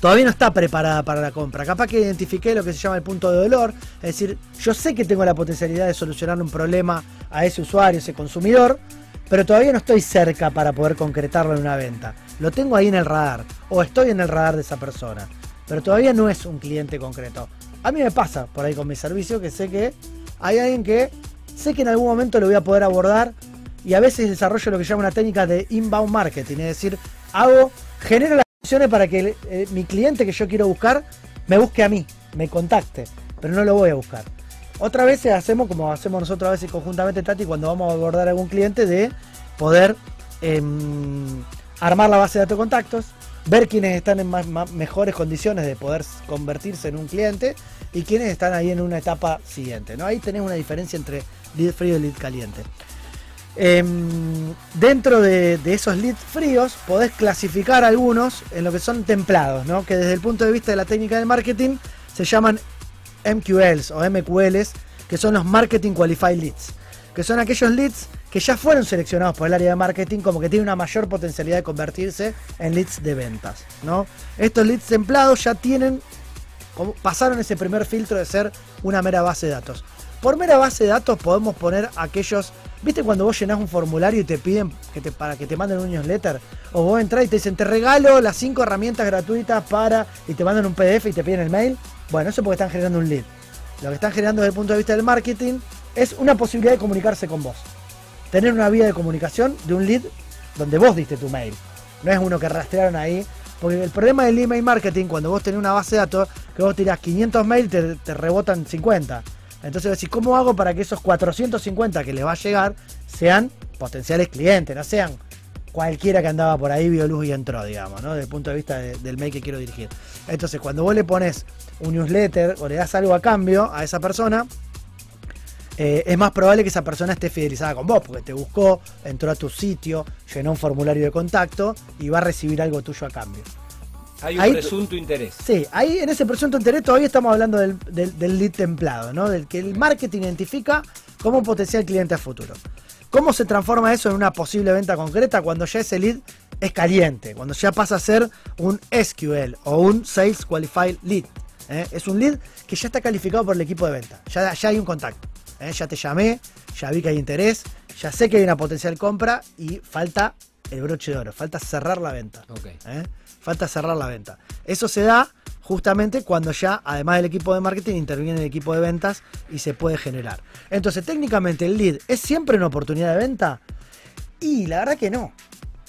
todavía no está preparada para la compra. Capaz que identifiqué lo que se llama el punto de dolor. Es decir, yo sé que tengo la potencialidad de solucionar un problema a ese usuario, ese consumidor, pero todavía no estoy cerca para poder concretarlo en una venta. Lo tengo ahí en el radar, o estoy en el radar de esa persona, pero todavía no es un cliente concreto. A mí me pasa por ahí con mi servicio que sé que hay alguien que sé que en algún momento lo voy a poder abordar y a veces desarrollo lo que se llama una técnica de inbound marketing, es decir, hago, genero las condiciones para que eh, mi cliente que yo quiero buscar me busque a mí, me contacte, pero no lo voy a buscar. Otra vez hacemos como hacemos nosotros a veces conjuntamente, Tati, cuando vamos a abordar a algún cliente, de poder em, armar la base de datos de contactos, ver quiénes están en más, mejores condiciones de poder convertirse en un cliente y quiénes están ahí en una etapa siguiente. ¿no? Ahí tenés una diferencia entre lead frío y lead caliente. Em, dentro de, esos leads fríos podés clasificar algunos en lo que son templados, ¿no? que desde el punto de vista de la técnica del marketing se llaman MQLs o MQLs, que son los Marketing Qualified Leads, que son aquellos leads que ya fueron seleccionados por el área de marketing como que tienen una mayor potencialidad de convertirse en leads de ventas. ¿no? Estos leads templados ya tienen, pasaron ese primer filtro de ser una mera base de datos. Por mera base de datos podemos poner aquellos, ¿viste cuando vos llenás un formulario y te piden que te, para que te manden un newsletter? O vos entras y te dicen, te regalo las cinco herramientas gratuitas para, y te mandan un PDF y te piden el mail. Bueno, eso es porque están generando un lead. Lo que están generando desde el punto de vista del marketing es una posibilidad de comunicarse con vos. Tener una vía de comunicación de un lead donde vos diste tu mail. No es uno que rastrearon ahí. Porque el problema del email marketing, cuando vos tenés una base de datos, que vos tirás 500 mails, te, te rebotan 50. Entonces ¿cómo hago para que esos 450 que les va a llegar sean potenciales clientes? No sean cualquiera que andaba por ahí, vio luz y entró, digamos, ¿no? Desde el punto de vista de- del mail que quiero dirigir. Entonces, cuando vos le pones un newsletter o le das algo a cambio a esa persona, eh, es más probable que esa persona esté fidelizada con vos, porque te buscó, entró a tu sitio, llenó un formulario de contacto y va a recibir algo tuyo a cambio. Hay un Ahí- presunto interés. Sí, ahí en ese presunto interés todavía estamos hablando del, del- del lead templado, ¿no? Del que el marketing identifica como un potencial cliente a futuro. ¿Cómo se transforma eso en una posible venta concreta cuando ya ese lead es caliente? Cuando ya pasa a ser un SQL o un Sales Qualified Lead. ¿eh? Es un lead que ya está calificado por el equipo de venta. Ya, ya hay un contacto. ¿eh? Ya te llamé, ya vi que hay interés, ya sé que hay una potencial compra y falta el broche de oro, falta cerrar la venta. Ok. ¿eh? Falta cerrar la venta. Eso se da justamente cuando ya, además del equipo de marketing, interviene el equipo de ventas y se puede generar. Entonces, técnicamente, el lead es siempre una oportunidad de venta. Y la verdad que no.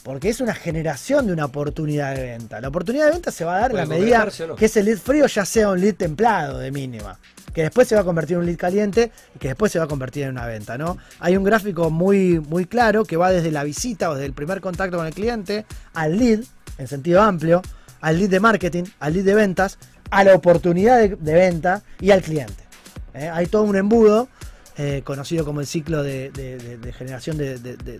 Porque es una generación de una oportunidad de venta. La oportunidad de venta se va a dar en la medida no. que ese lead frío ya sea un lead templado de mínima. Que después se va a convertir en un lead caliente y que después se va a convertir en una venta, ¿no? Hay un gráfico muy, muy claro que va desde la visita o desde el primer contacto con el cliente al lead, en sentido amplio, al lead de marketing, al lead de ventas, a la oportunidad de, de venta y al cliente. ¿eh? Hay todo un embudo eh, conocido como el ciclo de, generación de,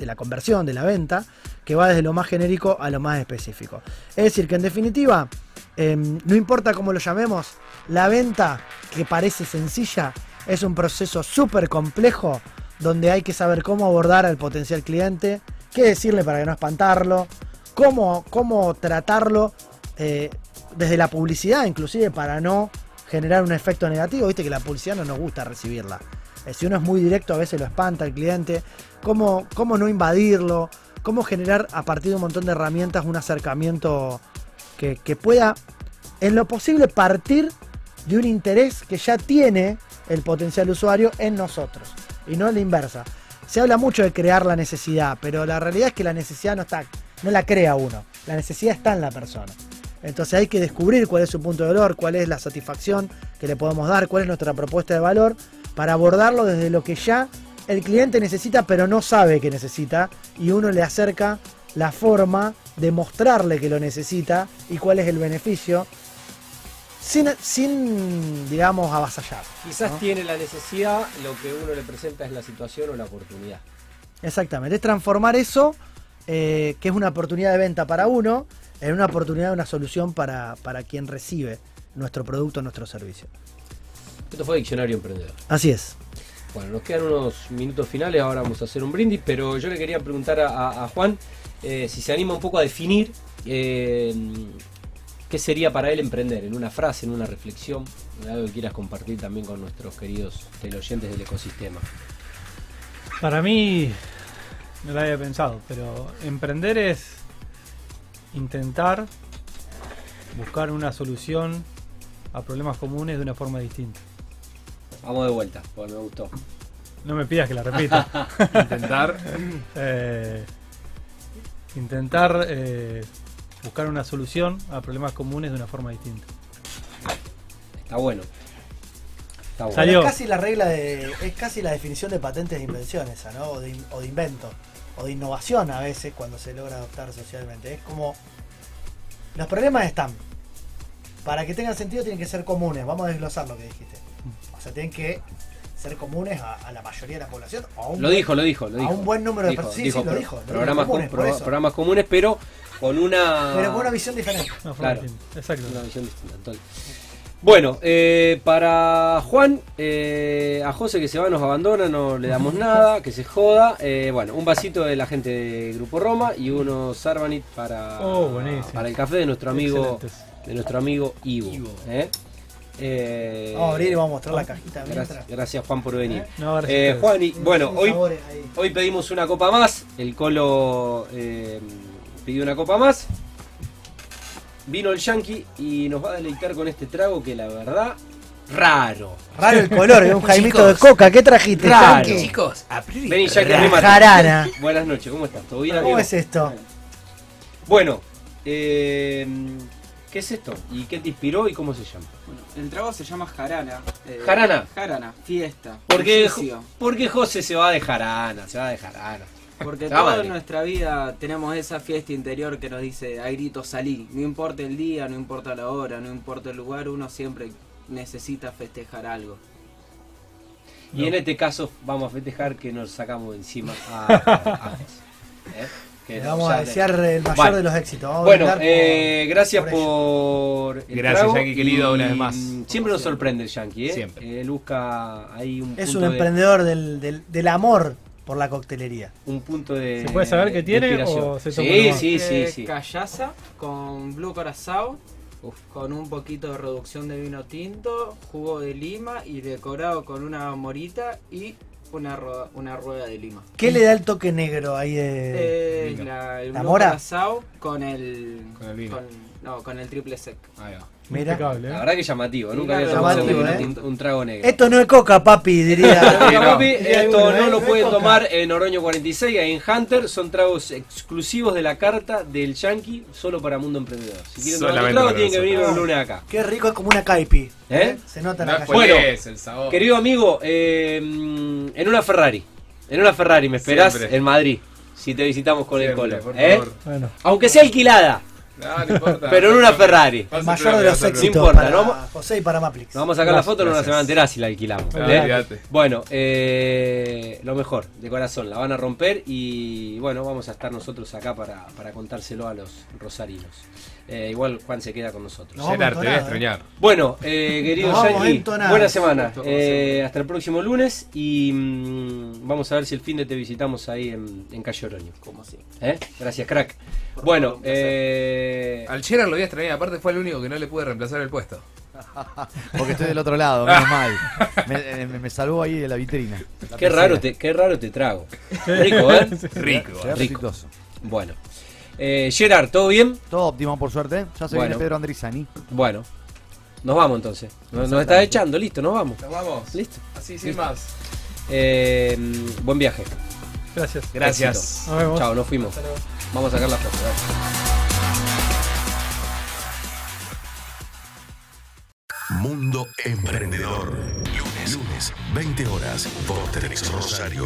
la conversión, de la venta, que va desde lo más genérico a lo más específico. Es decir, que en definitiva, eh, no importa cómo lo llamemos, la venta que parece sencilla es un proceso súper complejo donde hay que saber cómo abordar al potencial cliente, qué decirle para que no espantarlo, cómo, cómo tratarlo eh, desde la publicidad, inclusive para no generar un efecto negativo. Viste que la publicidad no nos gusta recibirla. Eh, si uno es muy directo, a veces lo espanta el cliente. Cómo, cómo no invadirlo, cómo generar a partir de un montón de herramientas un acercamiento que, que pueda, en lo posible, partir de un interés que ya tiene el potencial usuario en nosotros y no la inversa. Se habla mucho de crear la necesidad, pero la realidad es que la necesidad no está, no la crea uno. La necesidad está en la persona. Entonces hay que descubrir cuál es su punto de valor, cuál es la satisfacción que le podemos dar, cuál es nuestra propuesta de valor, para abordarlo desde lo que ya el cliente necesita, pero no sabe que necesita, y uno le acerca la forma de mostrarle que lo necesita y cuál es el beneficio, sin, sin digamos, avasallar. Quizás ¿no? tiene la necesidad, lo que uno le presenta es la situación o la oportunidad. Exactamente, es transformar eso, eh, que es una oportunidad de venta para uno, en una oportunidad, una solución para, para quien recibe nuestro producto, nuestro servicio. Esto fue Diccionario Emprendedor. Así es. Bueno, nos quedan unos minutos finales, ahora vamos a hacer un brindis, pero yo le quería preguntar a, a- a Juan eh, si se anima un poco a definir eh, qué sería para él emprender, en una frase, en una reflexión, algo que quieras compartir también con nuestros queridos teleoyentes del ecosistema. Para mí, no lo había pensado, pero emprender es intentar buscar una solución a problemas comunes de una forma distinta. Vamos de vuelta, porque me gustó. No me pidas que la repita. Intentar. Eh, intentar eh, buscar una solución a problemas comunes de una forma distinta. Está bueno. Está bueno. Salió. Es casi la regla de. Es casi la definición de patentes de invención esa, ¿no? O de, o de invento. O de innovación a veces cuando se logra adoptar socialmente. Es como los problemas están. Para que tengan sentido tienen que ser comunes. Vamos a desglosar lo que dijiste. O sea, tienen que ser comunes a, a la mayoría de la población. O a un Lo buen- dijo, lo dijo, lo a dijo. un buen número de personas. Sí, dijo sí, lo pro- dijo. lo dijo, Programas, comunes, com- por pro- eso. programas comunes, pero con una. Pero con una visión diferente. Claro. Exacto. Una visión distinta. Bueno, eh, para Juan, eh, a José que se va, nos abandona, no le damos nada, que se joda. Eh, bueno, un vasito de la gente de Grupo Roma y unos Sarbanit para, Oh, para el café de nuestro amigo, Excelentes. de nuestro amigo Ivo. Ivo. ¿eh? Eh, Vamos a abrir y vamos a mostrar la cajita gracias, Juan por venir. No, Eh. Juan, y, bueno, hoy, hoy pedimos una copa más. El Colo eh, pidió una copa más. Vino el Yankee y nos va a deleitar con este trago que la verdad, raro. Raro el color, es un jaimito de coca. ¿Qué trajiste, Raro. Yankee? Chicos. Vení, Yankee, jarana. Buenas noches, ¿cómo estás? ¿Todo bien? ¿Cómo es esto? Bueno, eh, ¿qué es esto? ¿Y qué te inspiró y cómo se llama? Bueno, el trago se llama jarana. eh, Jarana. Jarana, fiesta. Porque, bullicio. porque José se va de jarana, se va de jarana. Porque toda madre. nuestra vida tenemos esa fiesta interior que nos dice a grito salí. No importa el día, no importa la hora, no importa el lugar, uno siempre necesita festejar algo. Y en este caso vamos a festejar que nos sacamos de encima a. ¿eh? Que Le vamos a desear el mayor Vale. de los éxitos. Vamos a Bueno, por- eh, gracias por ello. por. el Gracias, trago Yankee, querido, y, una vez más. Siempre nos sorprende el Yankee, ¿eh? Siempre. Él busca ahí un Es punto un de- emprendedor del, del, del amor por la coctelería. un punto de. ¿Se puede saber qué tiene o se Sí, sí, sí, Eh, sí. Callaza con blue corazao, Uf. con un poquito de reducción de vino tinto, jugo de lima y decorado con una morita y una, ro- una rueda de lima. ¿Qué le da el toque negro ahí de.? Eh, la, el ¿La blue mora? con el, Con el vino. No, con el triple sec. Ahí va. Mira. Impecable, ¿eh? La verdad que llamativo, nunca había Llamativo, un, ¿eh? un- un trago negro. Esto no es coca, papi, diría. No. papi, esto uno, no ¿eh? lo es pueden tomar en Oroño 46, ahí en Hunter. Son tragos exclusivos de la carta del Yankee, solo para Mundo Emprendedor. Si quieren tomar un Solamente trago, para tienen que venir los lunes acá. Qué rico, es como una caipi. ¿Eh? Se nota en No la calle. Bueno, spoilees el sabor. Querido amigo, eh, en una Ferrari. En una Ferrari me esperás Siempre. en Madrid. Si te visitamos con el Siempre, colo. por ¿eh? favor. Bueno, Aunque sea alquilada. No, no importa. Pero en una Ferrari. el mayor de los No éxitos importa, para ¿no? José y para Maplix. Nos vamos a sacar la foto, no gracias. se van a enterar si la alquilamos. No, ¿eh? Bueno, eh, lo mejor, de corazón, la van a romper y bueno, vamos a estar nosotros acá para, para contárselo a los rosarinos. Eh, igual Juan se queda con nosotros. No. Gerard, te voy a extrañar. Bueno, eh, querido entonados. buena semana. Eh, hasta el próximo lunes y mm, vamos a ver si el fin de te visitamos ahí en, en Calle Oroño. Como así. ¿Eh? Gracias, crack. Por Bueno, eh, Al Gerard lo voy a extrañar, aparte fue el único que no le pude reemplazar el puesto. Porque estoy del otro lado, menos mal. Me, me- me salvó ahí de la vitrina. La qué, pecera. raro te, qué raro te trago. Rico, ¿eh? Rico. Rico. Bueno. Eh, Gerard, ¿todo bien? Todo óptimo, por suerte. Ya se Bueno. viene Pedro Andrizani. Bueno. Nos vamos entonces. Nos, nos estás echando, listo, nos vamos. Nos vamos. Listo. Así sin Listo. más. Eh, buen viaje. gracias. Gracias. Éxito. Nos vemos. Chao, nos fuimos. Vamos a sacar la foto. Mundo Emprendedor. Lunes, lunes, 20 horas por Televisor Rosario.